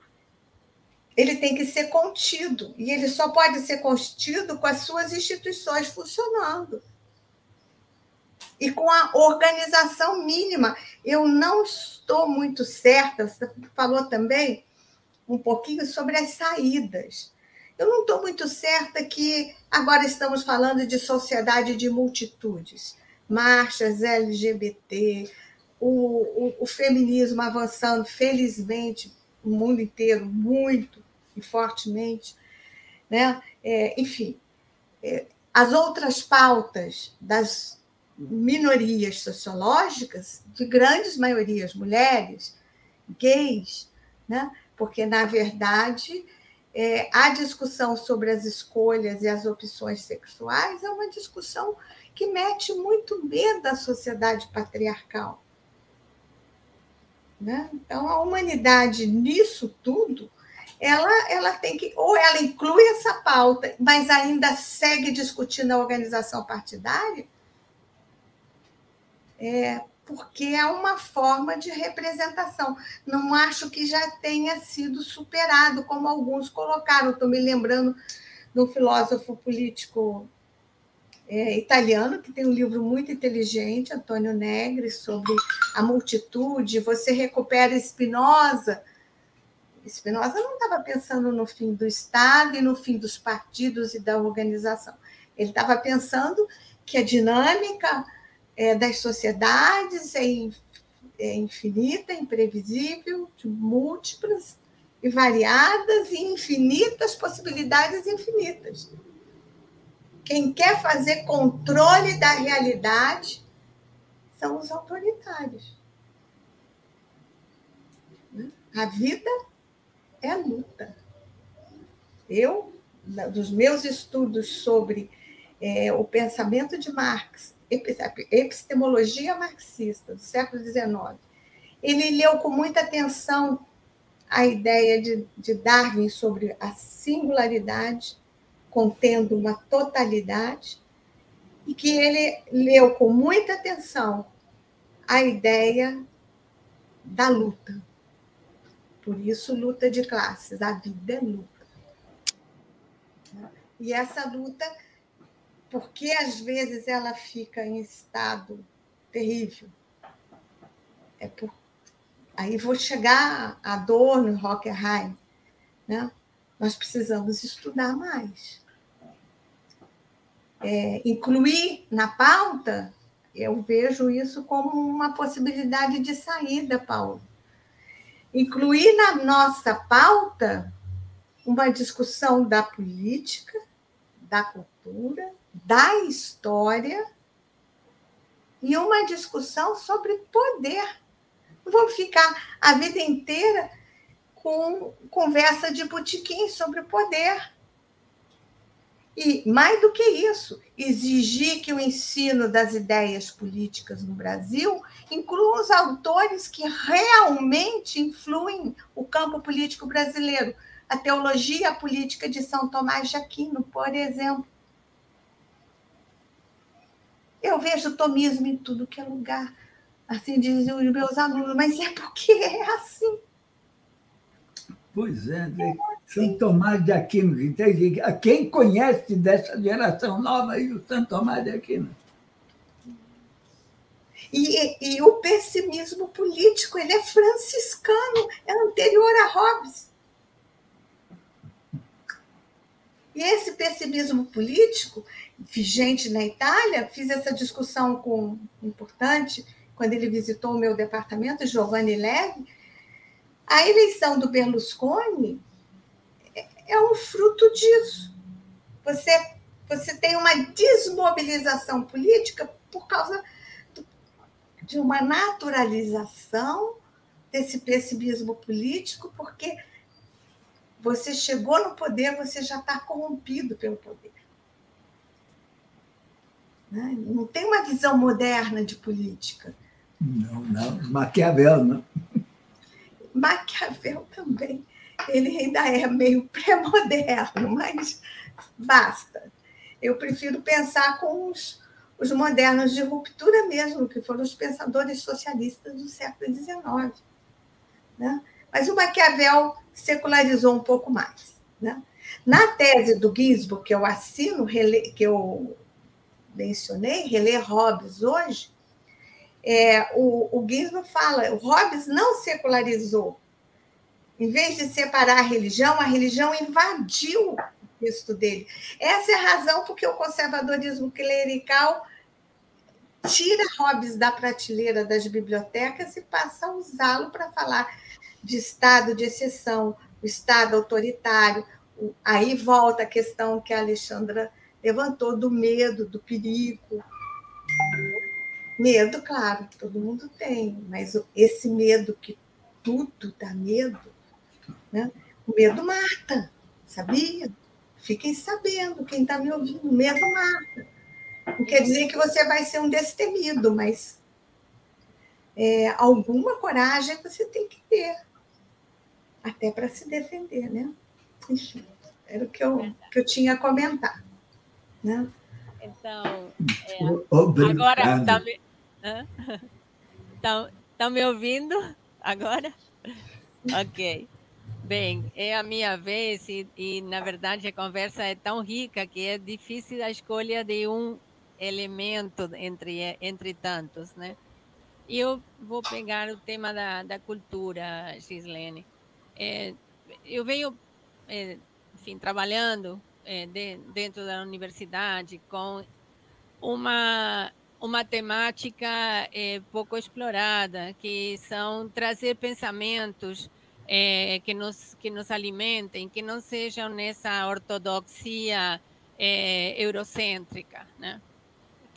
ele tem que ser contido, e ele só pode ser contido com as suas instituições funcionando. e com a organização mínima. Eu não estou muito certa, você falou também um pouquinho sobre as saídas. Eu não estou muito certa que agora estamos falando de sociedade de multitudes, marchas LGBT, o, o, o feminismo avançando, felizmente, no mundo inteiro, muito e fortemente. Né? É, enfim, é, as outras pautas das minorias sociológicas, de grandes maiorias mulheres, gays, né? porque, na verdade, é, a discussão sobre as escolhas e as opções sexuais é uma discussão que mete muito medo da sociedade patriarcal. Né? Então, a humanidade nisso tudo, ela, ela tem que, ou ela inclui essa pauta, mas ainda segue discutindo a organização partidária, é, porque é uma forma de representação. Não acho que já tenha sido superado, como alguns colocaram. Estou me lembrando de um filósofo político é, italiano, que tem um livro muito inteligente, Antônio Negri, sobre a multitude. Você recupera Spinoza. Spinoza não estava pensando no fim do Estado e no fim dos partidos e da organização. Ele estava pensando que a dinâmica é, das sociedades é, é infinita, imprevisível, de múltiplas e variadas e infinitas possibilidades infinitas. Quem quer fazer controle da realidade são os autoritários. A vida é luta. Eu, dos meus estudos sobre é, o pensamento de Marx epistemologia marxista do século XIX. Ele leu com muita atenção a ideia de, de Darwin sobre a singularidade contendo uma totalidade e que ele leu com muita atenção a ideia da luta. Por isso, luta de classes. A vida é luta. E essa luta porque às vezes ela fica em estado terrível. É por... Aí vou chegar à dor no Hockenheim. Né? Nós precisamos estudar mais. É, incluir na pauta, eu vejo isso como uma possibilidade de saída, Paulo. Incluir na nossa pauta uma discussão da política, da cultura, da história e uma discussão sobre poder. Não vou ficar a vida inteira com conversa de botequim sobre poder. E, mais do que isso, exigir que o ensino das ideias políticas no Brasil inclua os autores que realmente influem o campo político brasileiro. A teologia política de São Tomás de Aquino, por exemplo. Eu vejo tomismo em tudo que é lugar. Assim dizem os meus alunos, mas é porque é assim. Pois é, né? São Tomás de Aquino. Quem conhece dessa geração nova aí, o São Tomás de Aquino? E, e, o pessimismo político, ele é franciscano, é anterior a Hobbes. E esse pessimismo político vigente na Itália, fiz essa discussão com importante quando ele visitou o meu departamento, Giovanni Leve. A eleição do Berlusconi é, um fruto disso. Você, você tem uma desmobilização política por causa de uma naturalização desse pessimismo político, porque você chegou no poder, você já está corrompido pelo poder. Né? Não tem uma visão moderna de política. Não, não. Maquiavel, não. Maquiavel também. Ele ainda é meio pré-moderno, mas basta. Eu prefiro pensar com os, os modernos de ruptura mesmo, que foram os pensadores socialistas do século XIX. Né? Mas o Maquiavel secularizou um pouco mais. Né? Na tese do Ginsburg, que eu assino, que eu mencionei, reler Hobbes hoje, é, o, o Ginsburg fala, o Hobbes não secularizou. Em vez de separar a religião, a religião invadiu o texto dele. Essa é a razão porque o conservadorismo clerical tira Hobbes da prateleira das bibliotecas e passa a usá-lo para falar de estado de exceção, o estado autoritário. Aí volta a questão que a Alexandra levantou do medo, do perigo, Medo, claro, todo mundo tem, mas esse medo que tudo dá medo, né? o medo mata, sabia? Fiquem sabendo, quem está me ouvindo, o medo mata. Não quer dizer que você vai ser um destemido, mas é, alguma coragem você tem que ter, até para se defender, né? Enfim, era o que eu, que eu tinha a comentar. Né? Então, é, agora tá me, Estão tá me ouvindo agora? Ok. Bem, é a minha vez e, e, na verdade, a conversa é tão rica que é difícil a escolha de um elemento entre, entre tantos, né? Eu vou pegar o tema da, da cultura, Gislene. É, eu venho, é, enfim, trabalhando é, de, dentro da universidade com uma uma temática é, pouco explorada, que são trazer pensamentos é, que, nos, que nos alimentem, que não sejam nessa ortodoxia é, eurocêntrica, né?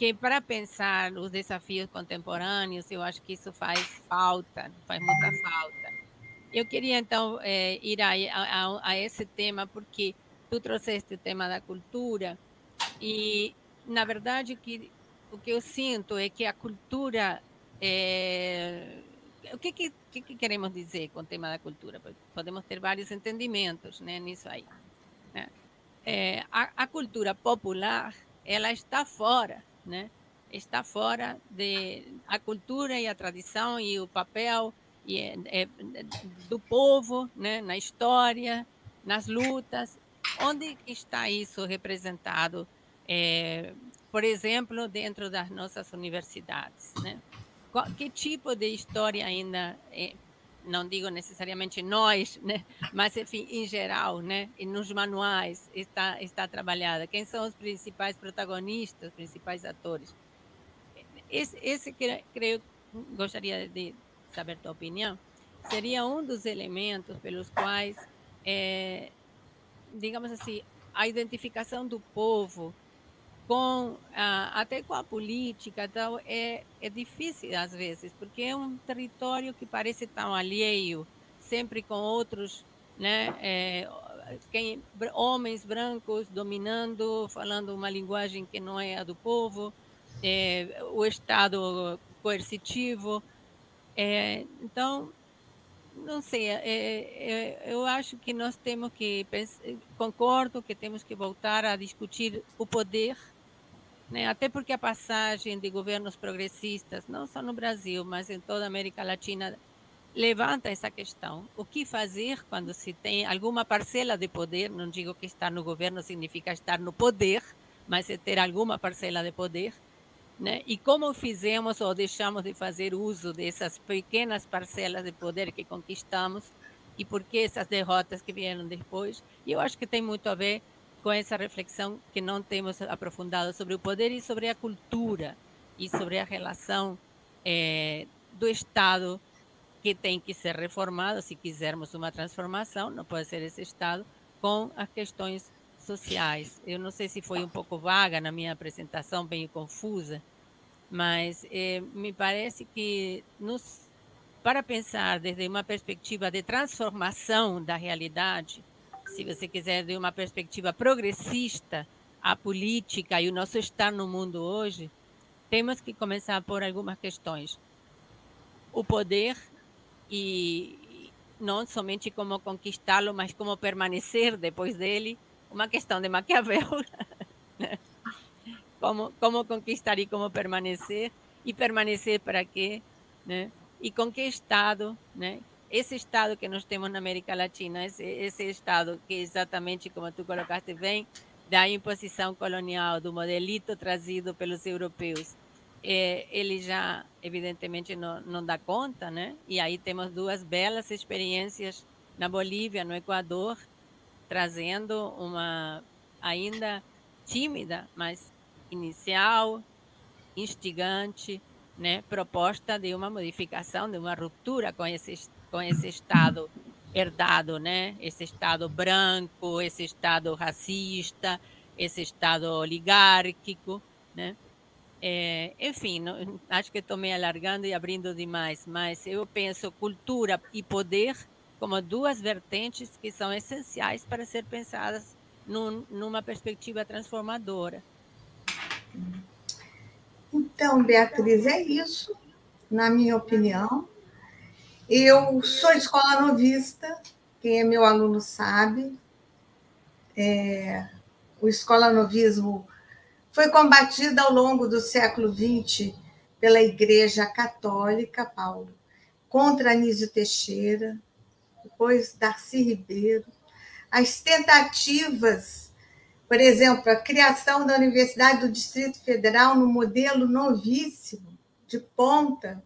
que para pensar os desafios contemporâneos, eu acho que isso faz falta, faz muita falta. Eu queria, então, é, ir a, a, a esse tema, porque tu trouxeste o tema da cultura, e, na verdade, que o que eu sinto é que a cultura é... o que, que, que, queremos dizer com o tema da cultura podemos ter vários entendimentos né, nisso aí né? É, a, a, cultura popular ela está fora né está fora de a cultura e a tradição e o papel e é, é, do povo né na história nas lutas onde está isso representado é, por exemplo, dentro das nossas universidades. Né? Que tipo de história ainda, é, não digo necessariamente nós, né? mas, enfim, em geral, né? e nos manuais está, está trabalhada? Quem são os principais protagonistas, os principais atores? Esse, esse creio, gostaria de saber tua opinião, seria um dos elementos pelos quais, é, digamos assim, a identificação do povo com até com a política tal é, é difícil às vezes porque é um território que parece tão alheio sempre com outros né é, quem, homens brancos dominando falando uma linguagem que não é a do povo é, o estado coercitivo é, então não sei é, é, eu acho que nós temos que concordo que temos que voltar a discutir o poder né? Até porque a passagem de governos progressistas, não só no Brasil, mas em toda a América Latina, levanta essa questão. O que fazer quando se tem alguma parcela de poder? Não digo que estar no governo significa estar no poder, mas é ter alguma parcela de poder. Né? E como fizemos ou deixamos de fazer uso dessas pequenas parcelas de poder que conquistamos e por que essas derrotas que vieram depois? E eu acho que tem muito a ver com essa reflexão que não temos aprofundado sobre o poder e sobre a cultura e sobre a relação é, do Estado que tem que ser reformado se quisermos uma transformação, não pode ser esse Estado, com as questões sociais. Eu não sei se foi um pouco vaga na minha apresentação, bem confusa, mas é, me parece que nos, para pensar desde uma perspectiva de transformação da realidade, se você quiser, de uma perspectiva progressista, a política e o nosso estar no mundo hoje, temos que começar por algumas questões. O poder e não somente como conquistá-lo, mas como permanecer depois dele, uma questão de Maquiavel. Como, como conquistar e como permanecer, e permanecer para quê? Né? E com que Estado né? Esse Estado que nós temos na América Latina, esse, esse Estado que exatamente como tu colocaste bem, da imposição colonial, do modelito trazido pelos europeus, é, ele já, evidentemente, não, não dá conta, né? E aí temos duas belas experiências na Bolívia, no Equador, trazendo uma ainda tímida, mas inicial, instigante, né, proposta de uma modificação, de uma ruptura com esse, com esse Estado herdado, né? Esse Estado branco, esse Estado racista, esse Estado oligárquico, né? É, enfim, não, acho que estou me alargando e abrindo demais, mas eu penso cultura e poder como duas vertentes que são essenciais para ser pensadas num, numa perspectiva transformadora. Então, Beatriz, é isso, na minha opinião. Eu sou escola novista, quem é meu aluno sabe. É, o escola novismo foi combatido ao longo do século XX pela Igreja Católica, Paulo, contra Anísio Teixeira, depois Darcy Ribeiro. As tentativas por exemplo, a criação da Universidade do Distrito Federal no modelo novíssimo, de ponta,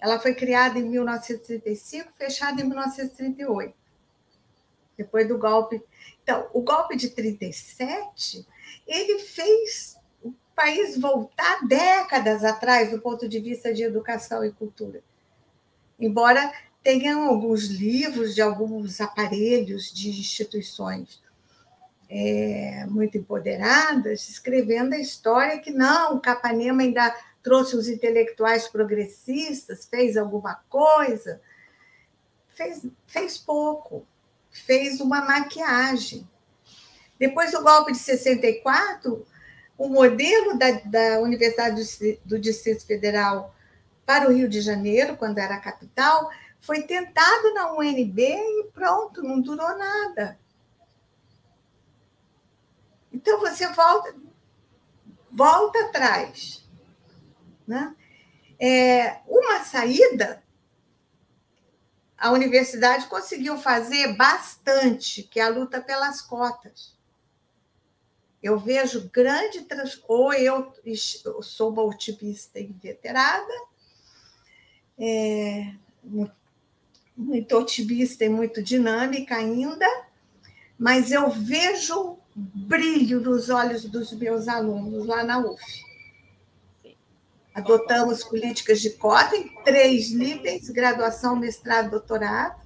ela foi criada em 1935, fechada em 1938, depois do golpe. Então, o golpe de 37, ele fez o país voltar décadas atrás do ponto de vista de educação e cultura. Embora tenham alguns livros de alguns aparelhos de instituições é, muito empoderadas, escrevendo a história que não, Capanema ainda trouxe os intelectuais progressistas, fez alguma coisa, fez, fez pouco, fez uma maquiagem. Depois do golpe de 64, o modelo da, da Universidade do, do Distrito Federal para o Rio de Janeiro, quando era a capital, foi tentado na UNB e pronto, não durou nada. Então você volta, volta atrás. Né? É, uma saída, a universidade conseguiu fazer bastante, que é a luta pelas cotas. Eu vejo grande trans... ou eu, eu sou otimista inveterada, é, muito otimista e muito dinâmica ainda, mas eu vejo brilho nos olhos dos meus alunos lá na UF. Adotamos políticas de cota em três níveis: graduação, mestrado, doutorado.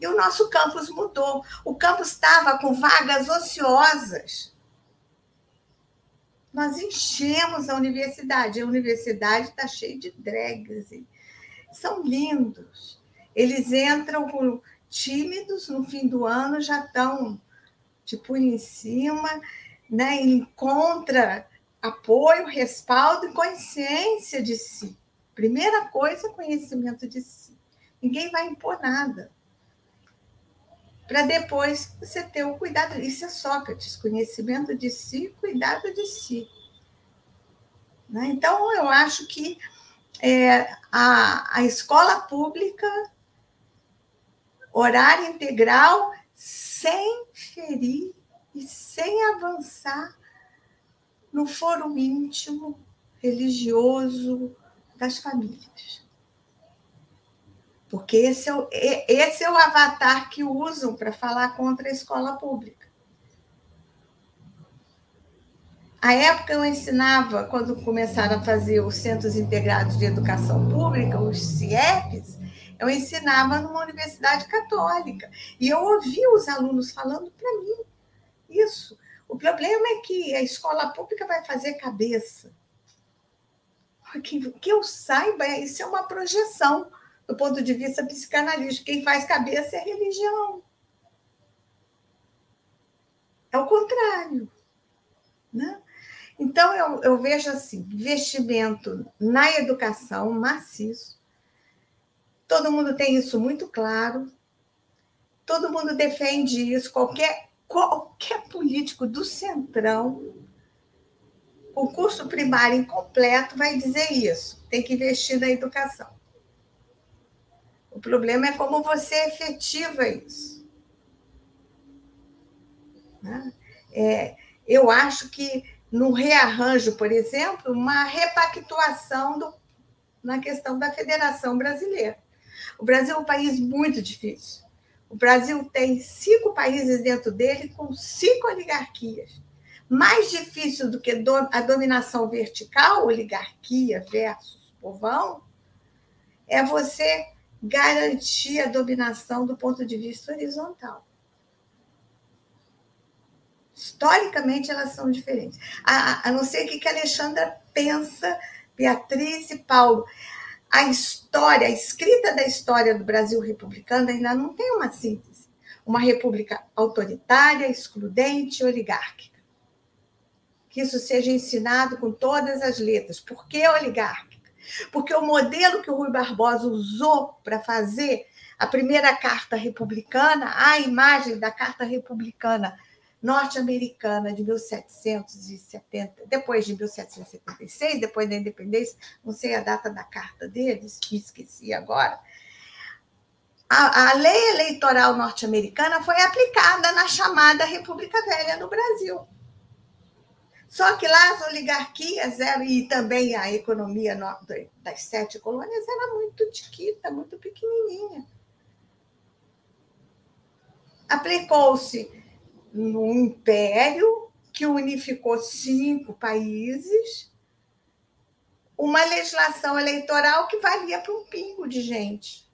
E o nosso campus mudou. O campus estava com vagas ociosas. Nós enchemos a universidade. A universidade está cheia de drags. São lindos. Eles entram tímidos, no fim do ano já estão punha em cima, né? encontra apoio, respaldo e consciência de si. Primeira coisa, conhecimento de si. Ninguém vai impor nada. Para depois você ter o cuidado. Isso é Sócrates: conhecimento de si, cuidado de si. Né? Então, eu acho que é, a, a escola pública, horário integral, sem ferir e sem avançar no foro íntimo religioso das famílias. Porque esse é o, esse é o avatar que usam para falar contra a escola pública. A época eu ensinava, quando começaram a fazer os Centros Integrados de Educação Pública, os CIEPs, eu ensinava numa universidade católica e eu ouvia os alunos falando para mim isso. O problema é que a escola pública vai fazer cabeça. Que, que eu saiba, isso é uma projeção do ponto de vista psicanalítico. Quem faz cabeça é a religião. É o contrário. Né? Então, eu, eu vejo assim: investimento na educação maciço, Todo mundo tem isso muito claro. Todo mundo defende isso. Qualquer, qualquer político do Centrão, o curso primário incompleto, vai dizer isso. Tem que investir na educação. O problema é como você efetiva isso. Né? É, eu acho que no rearranjo, por exemplo, uma repactuação do, na questão da Federação Brasileira. O Brasil é um país muito difícil. O Brasil tem cinco países dentro dele com cinco oligarquias. Mais difícil do que a dominação vertical, oligarquia versus povão, é você garantir a dominação do ponto de vista horizontal. Historicamente, elas são diferentes. A, a não ser que, que Alexandra pensa, Beatriz e Paulo. A história, a escrita da história do Brasil republicano ainda não tem uma síntese. Uma república autoritária, excludente, oligárquica. Que isso seja ensinado com todas as letras. Por que oligárquica? Porque o modelo que o Rui Barbosa usou para fazer a primeira carta republicana, a imagem da carta republicana norte-americana de 1770, depois de 1776, depois da independência, não sei a data da carta deles, me esqueci agora. A, a lei eleitoral norte-americana foi aplicada na chamada República Velha no Brasil. Só que lá as oligarquias eram, e também a economia das sete colônias era muito tiquita, muito pequenininha. Aplicou-se num império que unificou cinco países, uma legislação eleitoral que valia para um pingo de gente.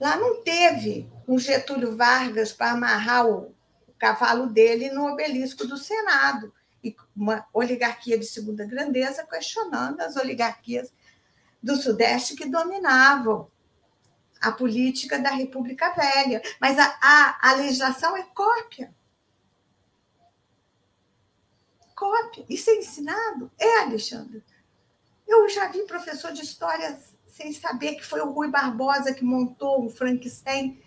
Lá não teve um Getúlio Vargas para amarrar o, cavalo dele no obelisco do Senado e uma oligarquia de segunda grandeza questionando as oligarquias do Sudeste que dominavam a política da República Velha. Mas a, a, a legislação é cópia. Cópia. Isso é ensinado? É, Alexandre. Eu já vi professor de história sem saber que foi o Rui Barbosa que montou o Frankenstein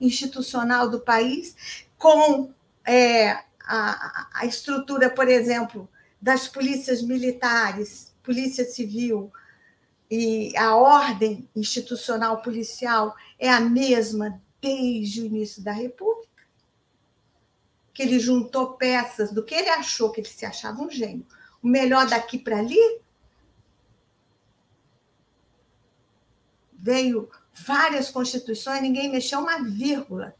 institucional do país, com é, a, a estrutura, por exemplo, das polícias militares, polícia civil, e a ordem institucional policial é a mesma desde o início da República, que ele juntou peças do que ele achou que ele se achava um gênio, o melhor daqui para ali, veio várias constituições, ninguém mexeu uma vírgula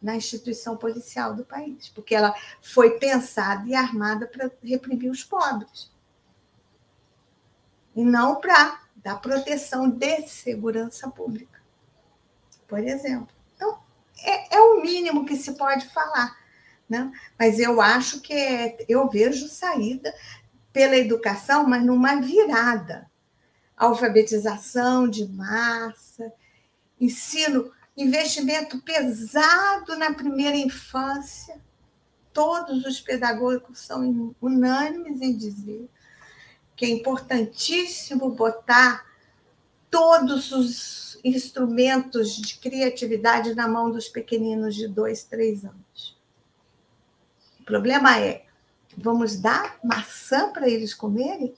na instituição policial do país, porque ela foi pensada e armada para reprimir os pobres e não para dar proteção de segurança pública, por exemplo. Então, é, é, o mínimo que se pode falar. Né? Mas eu acho que é, eu vejo saída pela educação, mas numa virada. Alfabetização de massa, ensino, investimento pesado na primeira infância. Todos os pedagogos são unânimes em dizer que é importantíssimo botar todos os instrumentos de criatividade na mão dos pequeninos de dois, três anos. O problema é, vamos dar maçã para eles comerem?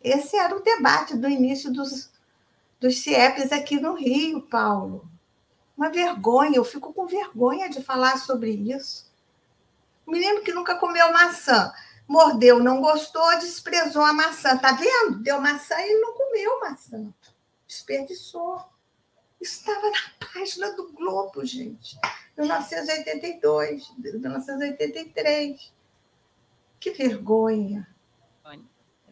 Esse era o debate do início dos, dos CIEPs aqui no Rio, Paulo. Uma vergonha, eu fico com vergonha de falar sobre isso. Um menino que nunca comeu maçã mordeu, não gostou, desprezou a maçã. Tá vendo? Deu maçã e ele não comeu maçã. Desperdiçou. Isso estava na página do Globo, gente. 1982, 1983. Que vergonha.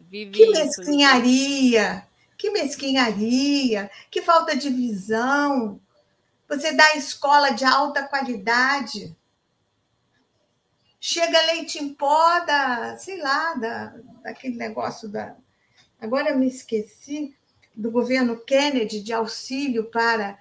Vivi que mesquinharia. Que mesquinharia. Que falta de visão. Você dá escola de alta qualidade chega leite em pó da, sei lá, da, daquele negócio da. Agora eu me esqueci do governo Kennedy de auxílio para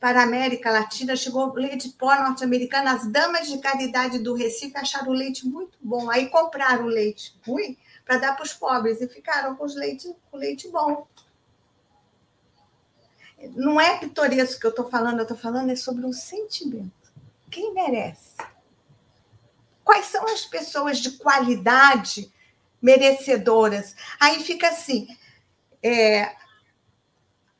para a América Latina, chegou leite pó norte-americano, as damas de caridade do Recife acharam o leite muito bom, aí compraram o leite ruim para dar para os pobres e ficaram com, os leite, com leite bom. Não é pitoresco que eu estou falando, eu estou falando é sobre um sentimento. Quem merece? Quais são as pessoas de qualidade merecedoras? Aí fica assim: é,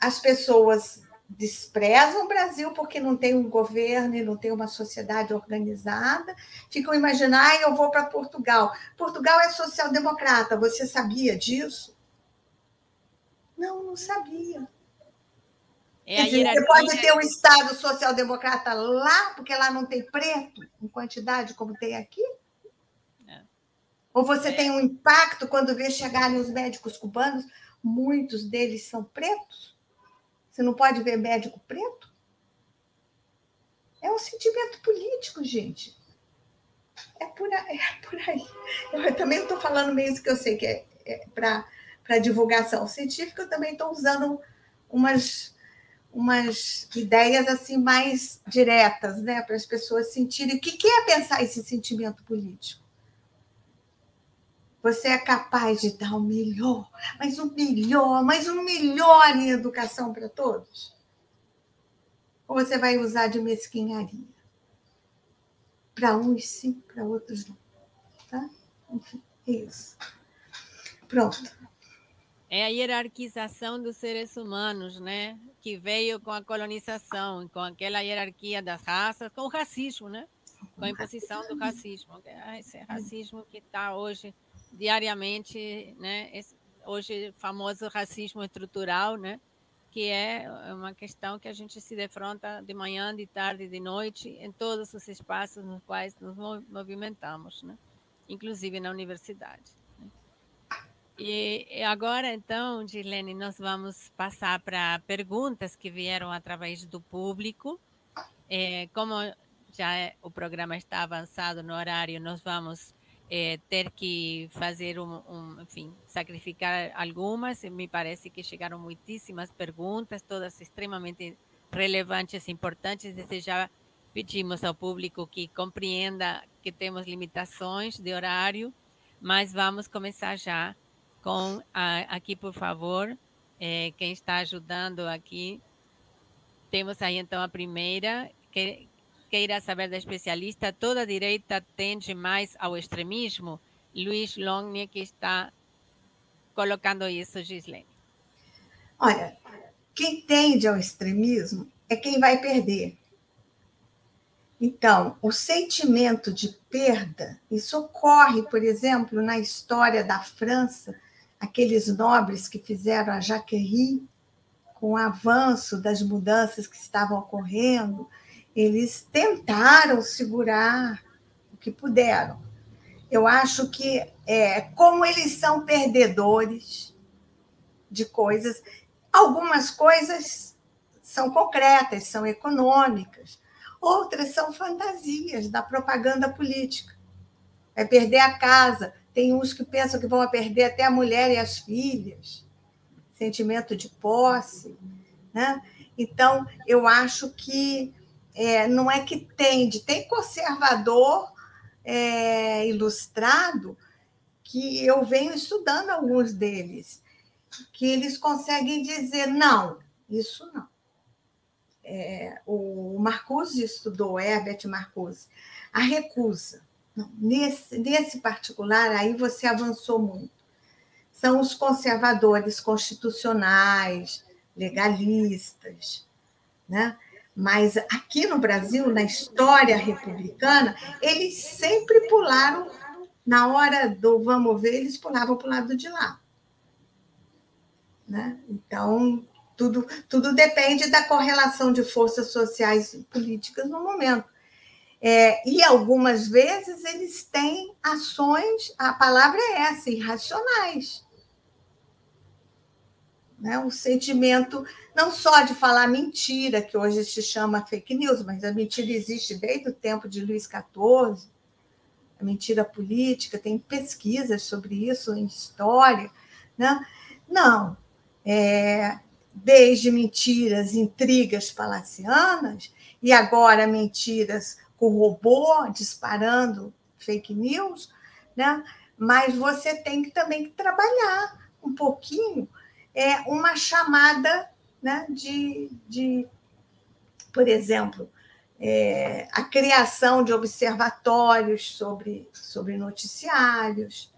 as pessoas desprezam o Brasil porque não tem um governo e não tem uma sociedade organizada, ficam imaginando, ah, eu vou para Portugal. Portugal é social-democrata, você sabia disso? Não, não sabia. É dizer, você pode ter um Estado social-democrata lá, porque lá não tem preto em quantidade como tem aqui? É. Ou você é. tem um impacto quando vê chegarem os médicos cubanos, muitos deles são pretos? Você não pode ver médico preto? É um sentimento político, gente. É por aí. É por aí. Eu também estou falando mesmo que eu sei que é, é para divulgação científica, eu também estou usando umas, umas ideias assim mais diretas, né, para as pessoas sentirem o que, é pensar esse sentimento político. Você é capaz de dar o melhor, mas o melhor, mas o melhor em educação para todos? Ou você vai usar de mesquinharia? Para uns sim, para outros não. Tá? Enfim, é isso. Pronto. É a hierarquização dos seres humanos, né? Que veio com a colonização, com aquela hierarquia das raças, com o racismo, né? Com a imposição do racismo. É esse racismo que está hoje diariamente, né? Esse, hoje famoso racismo estrutural, né? Que é uma questão que a gente se defronta de manhã, de tarde, de noite, em todos os espaços nos quais nos movimentamos, né? Inclusive na universidade. E agora, então, Gilene, nós vamos passar para perguntas que vieram através do público. É, como já é, o programa está avançado no horário, nós vamos é, ter que fazer um, um, enfim, sacrificar algumas. Me parece que chegaram muitíssimas perguntas, todas extremamente relevantes e importantes. Desde já pedimos ao público que compreenda que temos limitações de horário, mas vamos começar já com a, aqui, por favor, é, quem está ajudando aqui. Temos aí então a primeira, que, queira saber da especialista, toda direita tende mais ao extremismo? Luiz Longni que está colocando isso, Gislene. Olha, quem tende ao extremismo é quem vai perder. Então, o sentimento de perda, isso ocorre, por exemplo, na história da França, aqueles nobres que fizeram a Jacquerie com o avanço das mudanças que estavam ocorrendo, eles tentaram segurar o que puderam. Eu acho que, é, como eles são perdedores de coisas, algumas coisas são concretas, são econômicas, outras são fantasias da propaganda política. É perder a casa. Tem uns que pensam que vão perder até a mulher e as filhas. Sentimento de posse. Né? Então, eu acho que é, não é que tende, tem conservador é, ilustrado que eu venho estudando alguns deles, que eles conseguem dizer não, isso não. É, o Marcuse estudou, Herbert Marcuse, a recusa. Não, nesse, nesse particular, aí você avançou muito. São os conservadores constitucionais, legalistas, né? Mas aqui no Brasil, na história republicana, eles sempre pularam, na hora do vamos ver, eles pulavam para o lado de lá. Né? Então, tudo, tudo depende da correlação de forças sociais e políticas no momento. É, e algumas vezes eles têm ações, a palavra é essa, irracionais né? um sentimento não só de falar mentira, que hoje se chama fake news, mas a mentira existe desde o tempo de Luís XIV, a mentira política, tem pesquisas sobre isso em história. Né? Não, é, desde mentiras, intrigas palacianas, e agora mentiras com robô disparando fake news, né? mas você tem que também trabalhar um pouquinho é uma chamada né, de, de, por exemplo, é, a criação de observatórios sobre, sobre noticiários.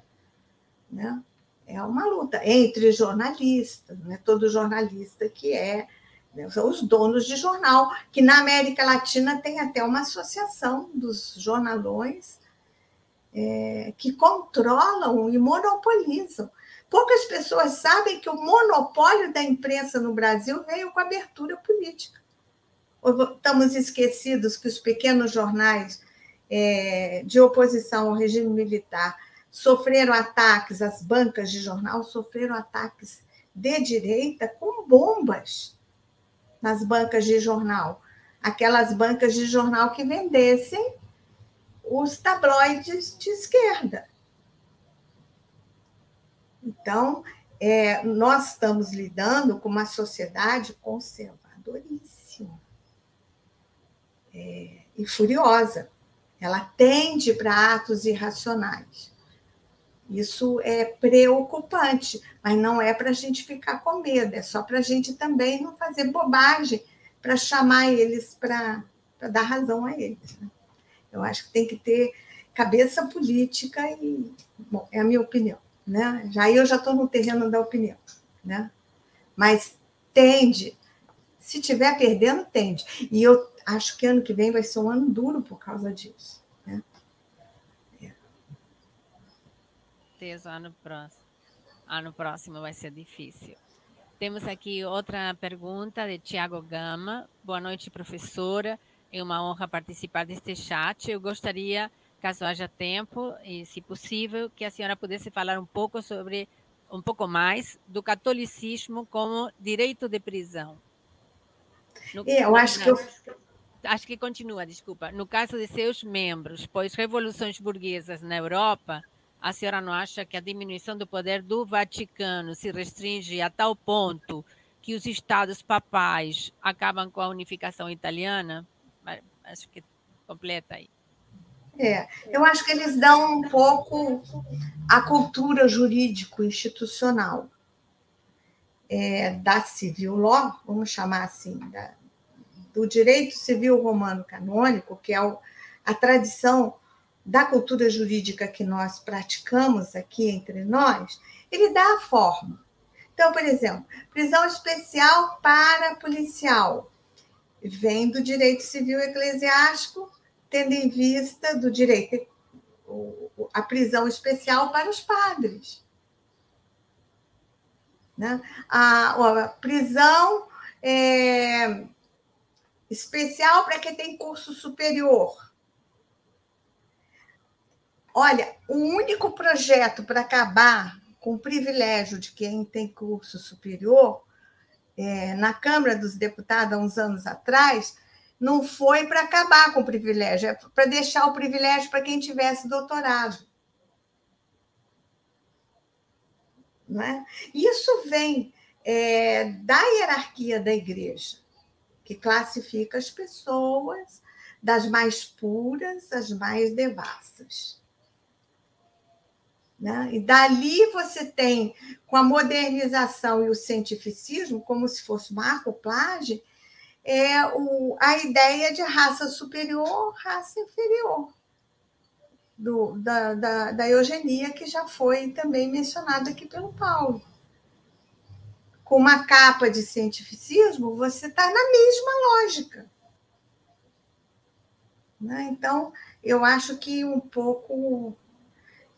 Né? É uma luta entre jornalistas, não é todo jornalista que é né? São os donos de jornal, que na América Latina tem até uma associação dos jornalões é, que controlam e monopolizam. Poucas pessoas sabem que o monopólio da imprensa no Brasil veio com abertura política. Estamos esquecidos que os pequenos jornais é, de oposição ao regime militar sofreram ataques, as bancas de jornal sofreram ataques de direita com bombas nas bancas de jornal. Aquelas bancas de jornal que vendessem os tabloides de esquerda. Então, é, nós estamos lidando com uma sociedade conservadoríssima é, e furiosa. Ela tende para atos irracionais. Isso é preocupante, mas não é para a gente ficar com medo, é só para a gente também não fazer bobagem para chamar eles para dar razão a eles. Né? Eu acho que tem que ter cabeça política e, bom, é a minha opinião, né? Já eu já estou no terreno da opinião, né? Mas tende, se tiver perdendo, tende. E eu acho que ano que vem vai ser um ano duro por causa disso. Certeza ano próximo. Ano próximo vai ser difícil. Temos aqui outra pergunta de Tiago Gama. Boa noite, professora. É uma honra participar deste chat. Eu gostaria, caso haja tempo e, se possível, que a senhora pudesse falar um pouco sobre, um pouco mais, do catolicismo como direito de prisão. No, é, eu acho que eu... Acho que continua, desculpa. No caso de seus membros, pois revoluções burguesas na Europa a senhora não acha que a diminuição do poder do Vaticano se restringe a tal ponto que os estados papais acabam com a unificação italiana? Acho que completa aí. É, eu acho que eles dão um pouco a cultura jurídico-institucional é, da civil law, vamos chamar assim, da, do direito civil romano canônico, que é o, a tradição da cultura jurídica que nós praticamos aqui entre nós, ele dá a forma. Então, por exemplo, prisão especial para policial vem do direito civil eclesiástico, tendo em vista do direito a prisão especial para os padres. Né? A, a prisão é, especial para quem tem curso superior Olha, o único projeto para acabar com o privilégio de quem tem curso superior, é, na Câmara dos Deputados, há uns anos atrás, não foi para acabar com o privilégio, é para deixar o privilégio para quem tivesse doutorado. Não é? Isso vem é, da hierarquia da igreja, que classifica as pessoas das mais puras às mais devassas. Né? E dali você tem, com a modernização e o cientificismo, como se fosse uma acoplagem, é o, a ideia de raça superior, raça inferior, do, da, da, da eugenia, que já foi também mencionada aqui pelo Paulo. Com uma capa de cientificismo, você está na mesma lógica. Né? Então, eu acho que um pouco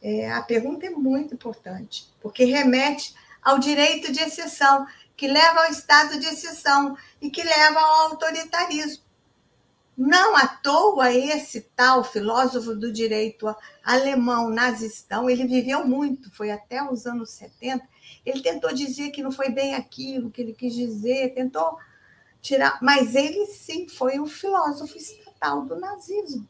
é, a pergunta é muito importante, porque remete ao direito de exceção, que leva ao estado de exceção e que leva ao autoritarismo. Não à toa esse tal filósofo do direito alemão nazistão, ele viveu muito, foi até os anos 70, ele tentou dizer que não foi bem aquilo que ele quis dizer, tentou tirar, mas ele sim foi o filósofo estatal do nazismo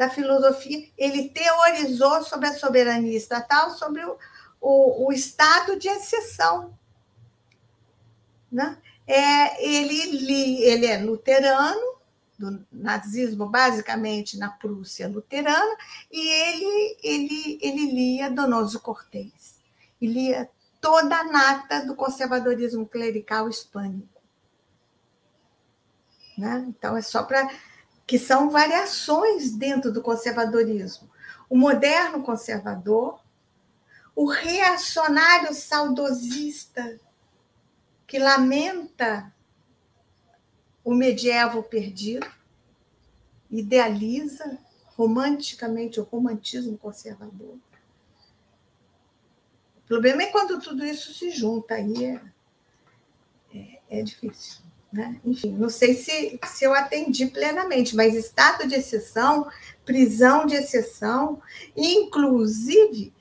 da filosofia, ele teorizou sobre a soberania estatal, sobre o, o, o estado de exceção. Né? É, ele, ele é luterano, do nazismo basicamente na Prússia luterana, e ele, ele, ele lia Donoso Cortês, e lia toda a nata do conservadorismo clerical hispânico. Né? Então, é só para que são variações dentro do conservadorismo. O moderno conservador, o reacionário saudosista, que lamenta o medievo perdido, idealiza romanticamente o romantismo conservador. O problema é quando tudo isso se junta, aí é, é, é difícil. Né? Enfim, não sei se, se eu atendi plenamente, mas estado de exceção, prisão de exceção, inclusive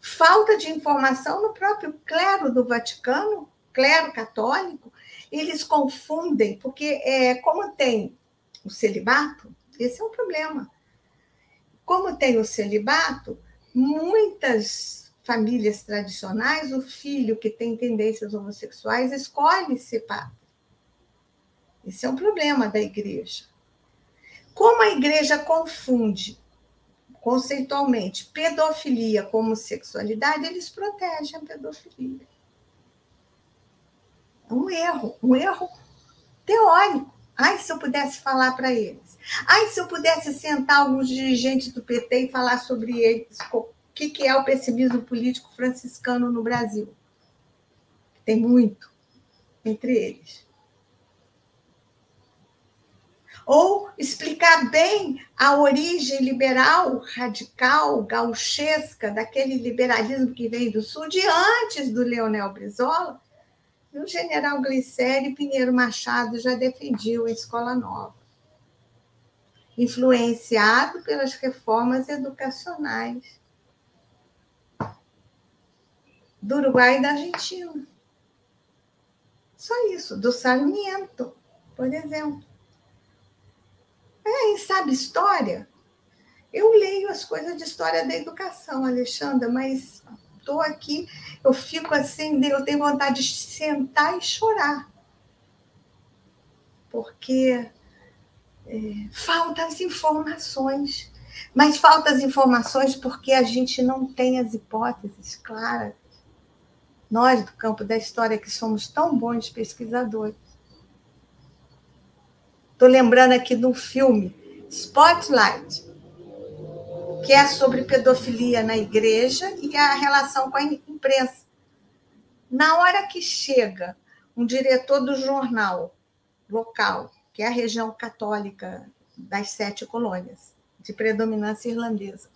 falta de informação no próprio clero do Vaticano, clero católico, eles confundem, porque é, como tem o celibato, esse é um problema. Como tem o celibato, muitas famílias tradicionais, o filho que tem tendências homossexuais escolhe ser padre. Esse é um problema da igreja. Como a igreja confunde conceitualmente pedofilia com homossexualidade, eles protegem a pedofilia. É um erro, um erro teórico. Ai, se eu pudesse falar para eles. Ai, se eu pudesse sentar alguns dirigentes do PT e falar sobre eles, o que, que é o pessimismo político franciscano no Brasil. Tem muito entre eles ou explicar bem a origem liberal, radical, gauchesca, daquele liberalismo que vem do sul, de antes do Leonel Brizola, o general Glicério Pinheiro Machado já defendiam a escola nova, influenciado pelas reformas educacionais do Uruguai e da Argentina. Só isso, do Sarmiento, por exemplo. É, sabe história? Eu leio as coisas de história da educação, Alexandra, mas estou aqui, eu fico assim, eu tenho vontade de sentar e chorar. Porque é, faltam as informações. Mas faltam as informações porque a gente não tem as hipóteses claras. Nós, do campo da história, que somos tão bons pesquisadores. Estou lembrando aqui de um filme, Spotlight, que é sobre pedofilia na igreja e a relação com a imprensa. Na hora que chega um diretor do jornal local, que é a região católica das sete colônias, de predominância irlandesa,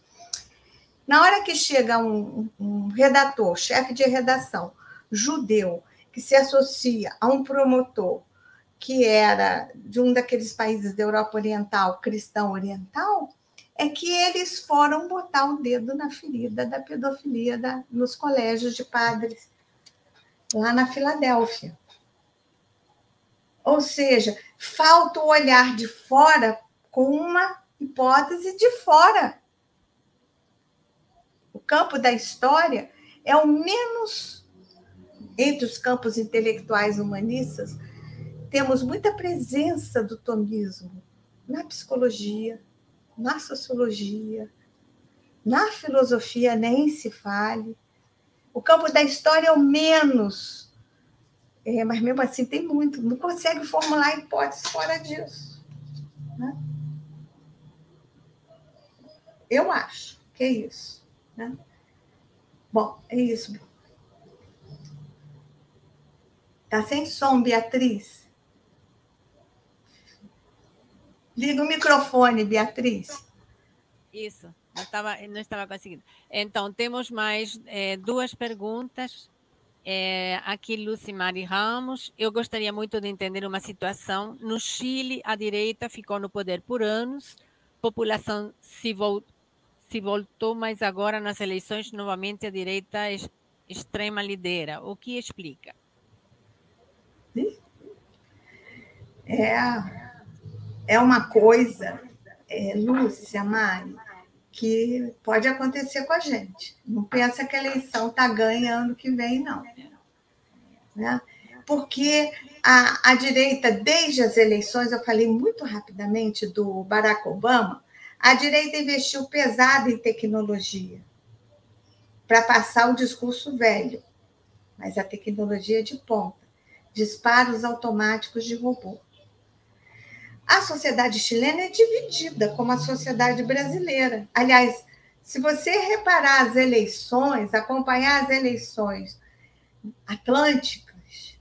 na hora que chega um, um redator, chefe de redação, judeu, que se associa a um promotor que era de um daqueles países da Europa Oriental, cristão oriental, é que eles foram botar o dedo na ferida da pedofilia da, nos colégios de padres, lá na Filadélfia. Ou seja, falta o olhar de fora com uma hipótese de fora. O campo da história é o menos, entre os campos intelectuais humanistas, temos muita presença do tomismo na psicologia, na sociologia, na filosofia, nem se fale. O campo da história é o menos, é, mas mesmo assim tem muito, não consegue formular hipóteses fora disso. Né? Eu acho que é isso. Né? Bom, é isso. Tá sem som, Beatriz? Liga o microfone, Beatriz. Isso, não estava, não estava conseguindo. Então, temos mais é, duas perguntas. É, aqui, Lucimari Ramos. Eu gostaria muito de entender uma situação. No Chile, a direita ficou no poder por anos, população se, vol se voltou, mas agora nas eleições, novamente, a direita extrema lidera. O que explica? É, é uma coisa, é, Lúcia, Mari, que pode acontecer com a gente. Não pensa que a eleição está ganha ano que vem, não. Né? Porque a, a direita, desde as eleições, eu falei muito rapidamente do Barack Obama, a direita investiu pesado em tecnologia para passar o discurso velho, mas a tecnologia de ponta, disparos automáticos de robô. A sociedade chilena é dividida, como a sociedade brasileira. Aliás, se você reparar as eleições, acompanhar as eleições atlânticas,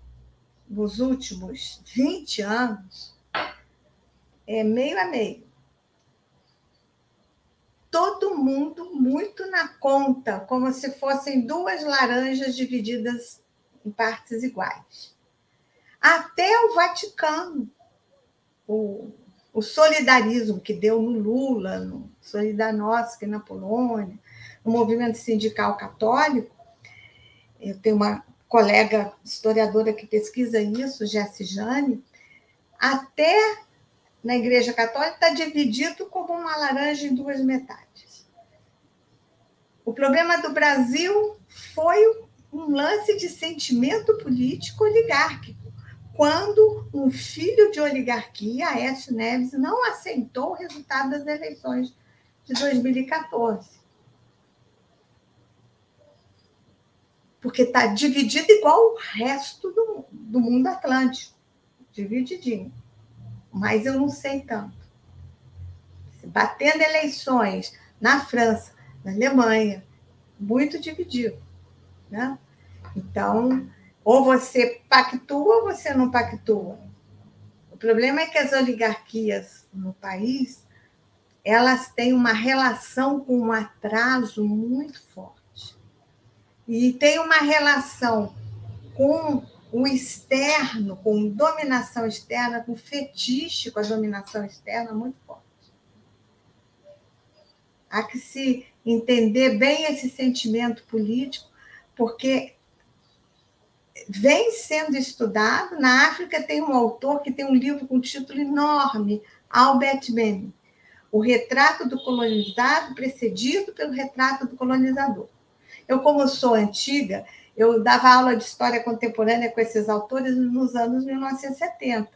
nos últimos 20 anos é meio a meio. Todo mundo muito na conta, como se fossem duas laranjas divididas em partes iguais. Até o Vaticano, o, o solidarismo que deu no Lula, no Solidarnosc na Polônia, no movimento sindical católico, eu tenho uma colega historiadora que pesquisa isso, Jessi Jane, até na Igreja Católica está dividido como uma laranja em duas metades. O problema do Brasil foi um lance de sentimento político oligárquico, quando um filho de oligarquia, Aécio Neves, não aceitou o resultado das eleições de 2014. porque está dividido igual o resto do, do mundo atlântico, divididinho. Mas eu não sei tanto. Batendo eleições na França, na Alemanha, muito dividido. Né? Então, ou você pactua ou você não pactua. O problema é que as oligarquias no país elas têm uma relação com um atraso muito forte e tem uma relação com o externo, com dominação externa, com fetiche com a dominação externa muito forte. Há que se entender bem esse sentimento político, porque vem sendo estudado. Na África tem um autor que tem um livro com título enorme, Albert Memmi, O Retrato do Colonizado, precedido pelo Retrato do Colonizador. Eu, como sou antiga, eu dava aula de história contemporânea com esses autores nos anos 1970.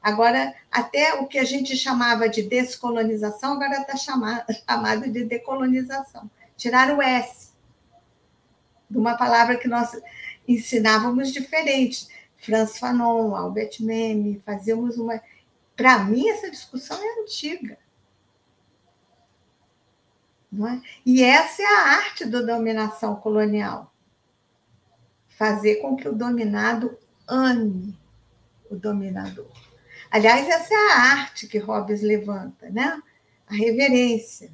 Agora, até o que a gente chamava de descolonização, agora está chamado, de decolonização. Tiraram o S de uma palavra que nós ensinávamos diferente. Franz Fanon, Albert Memmi, fazíamos uma. Para mim, essa discussão é antiga. É? E essa é a arte da dominação colonial. Fazer com que o dominado ame o dominador. Aliás, essa é a arte que Hobbes levanta, né? A reverência.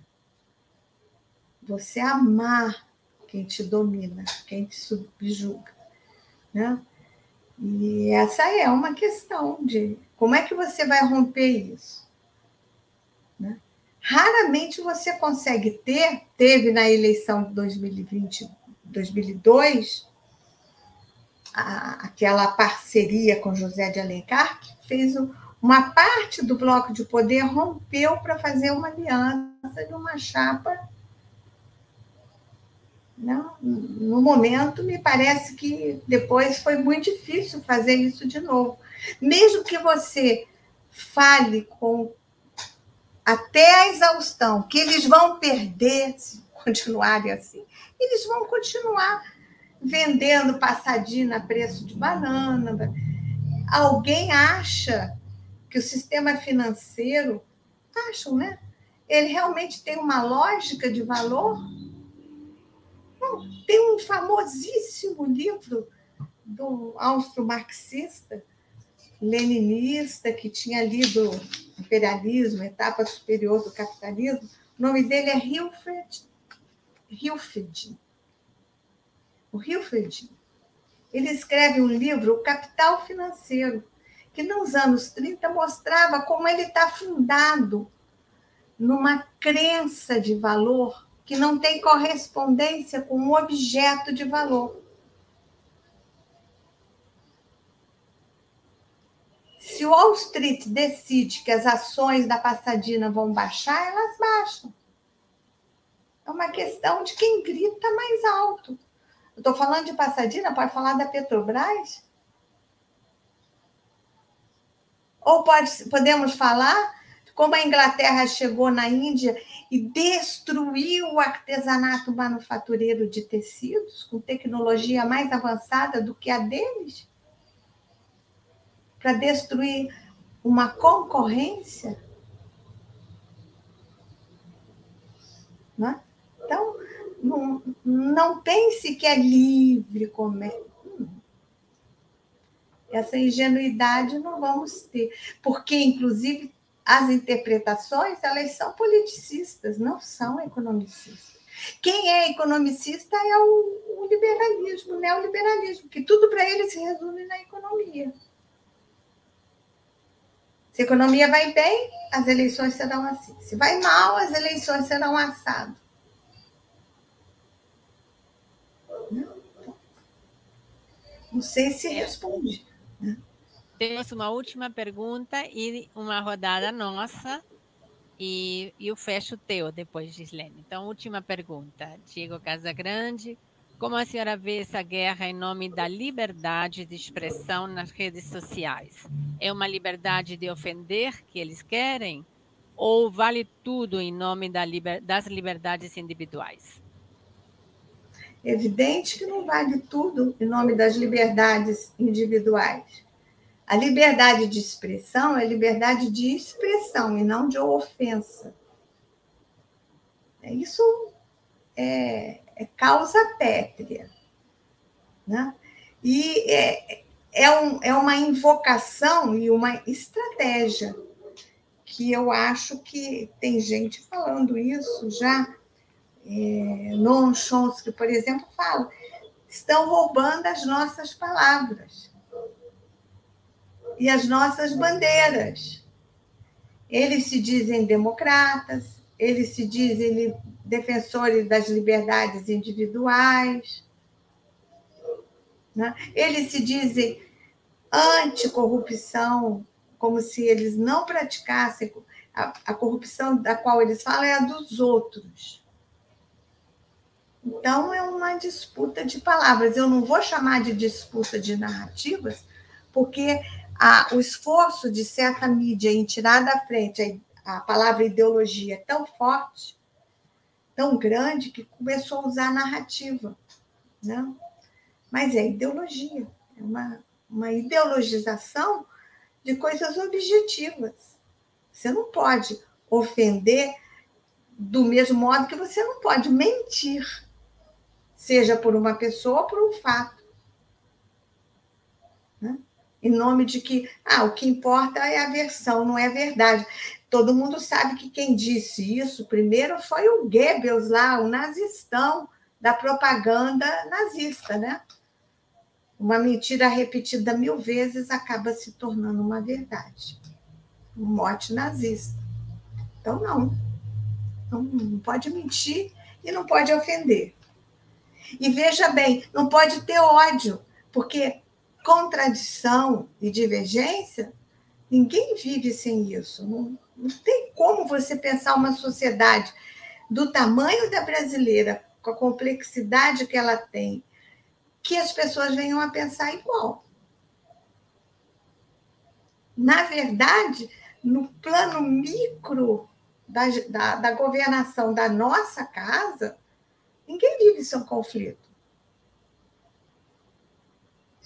Você amar quem te domina, quem te subjuga, né? E essa é uma questão de como é que você vai romper isso, né? raramente você consegue ter, teve na eleição de 2020, 2002, a, aquela parceria com José de Alencar, que fez uma parte do bloco de poder rompeu para fazer uma aliança de uma chapa. Não, no momento, me parece que depois foi muito difícil fazer isso de novo. Mesmo que você fale com até a exaustão, que eles vão perder se continuarem assim. Eles vão continuar vendendo passadina a preço de banana. Alguém acha que o sistema financeiro, acham, né? Ele realmente tem uma lógica de valor? Não, tem um famosíssimo livro do austro-marxista, leninista, que tinha lido Imperialismo, Etapa Superior do Capitalismo. O nome dele é Hilfred. Hilfred. O Hilfred. Ele escreve um livro, O Capital Financeiro, que nos anos 30 mostrava como ele está fundado numa crença de valor que não tem correspondência com um objeto de valor. Se Wall Street decide que as ações da Passadina vão baixar, elas baixam. É uma questão de quem grita mais alto. Eu estou falando de Passadina, pode falar da Petrobras? Ou pode, podemos falar como a Inglaterra chegou na Índia e destruiu o artesanato manufatureiro de tecidos com tecnologia mais avançada do que a deles? para destruir uma concorrência? Não Então, não, não pense que é livre comércio. essa ingenuidade não vamos ter, porque, inclusive, as interpretações elas são politicistas, não são economicistas. Quem é economicista é o, o liberalismo, o neoliberalismo, que tudo para ele se resume na economia. Se a economia vai bem, as eleições serão assim. Se vai mal, as eleições serão assado. Não sei se responde. Temos uma última pergunta e uma rodada nossa. E, e eu fecho o teu depois, Gislene. Então, última pergunta. Diego Casagrande, como a senhora vê essa guerra em nome da liberdade de expressão nas redes sociais? É uma liberdade de ofender que eles querem? Ou vale tudo em nome da liber, das liberdades individuais? Evidente que não vale tudo em nome das liberdades individuais. A liberdade de expressão é liberdade de expressão e não de ofensa. Isso é, é causa pétrea. Né? E é, é, um, é uma invocação e uma estratégia que eu acho que tem gente falando isso já é, Noam Chomsky, por exemplo, fala: estão roubando as nossas palavras e as nossas bandeiras. Eles se dizem democratas, eles se dizem defensores das liberdades individuais, né? eles se dizem anticorrupção, como se eles não praticassem a, a corrupção da qual eles falam é a dos outros. Então, é uma disputa de palavras. Eu não vou chamar de disputa de narrativas, porque a, o esforço de certa mídia em tirar da frente a, a palavra ideologia é tão forte, tão grande, que começou a usar a narrativa. Né? Mas é ideologia, é uma, uma ideologização de coisas objetivas. Você não pode ofender do mesmo modo que você não pode mentir seja por uma pessoa ou por um fato. Em nome de que ah, o que importa é a versão, não é verdade. Todo mundo sabe que quem disse isso primeiro foi o Goebbels lá, o nazistão da propaganda nazista, né? Uma mentira repetida mil vezes acaba se tornando uma verdade. Um mote nazista. Então, não. Não pode mentir e não pode ofender. E veja bem, não pode ter ódio, porque contradição e divergência, ninguém vive sem isso. Não, não tem como você pensar uma sociedade do tamanho da brasileira, com a complexidade que ela tem, que as pessoas venham a pensar igual. Na verdade, no plano micro da, da, da governação da nossa casa, Ninguém vive sem conflito.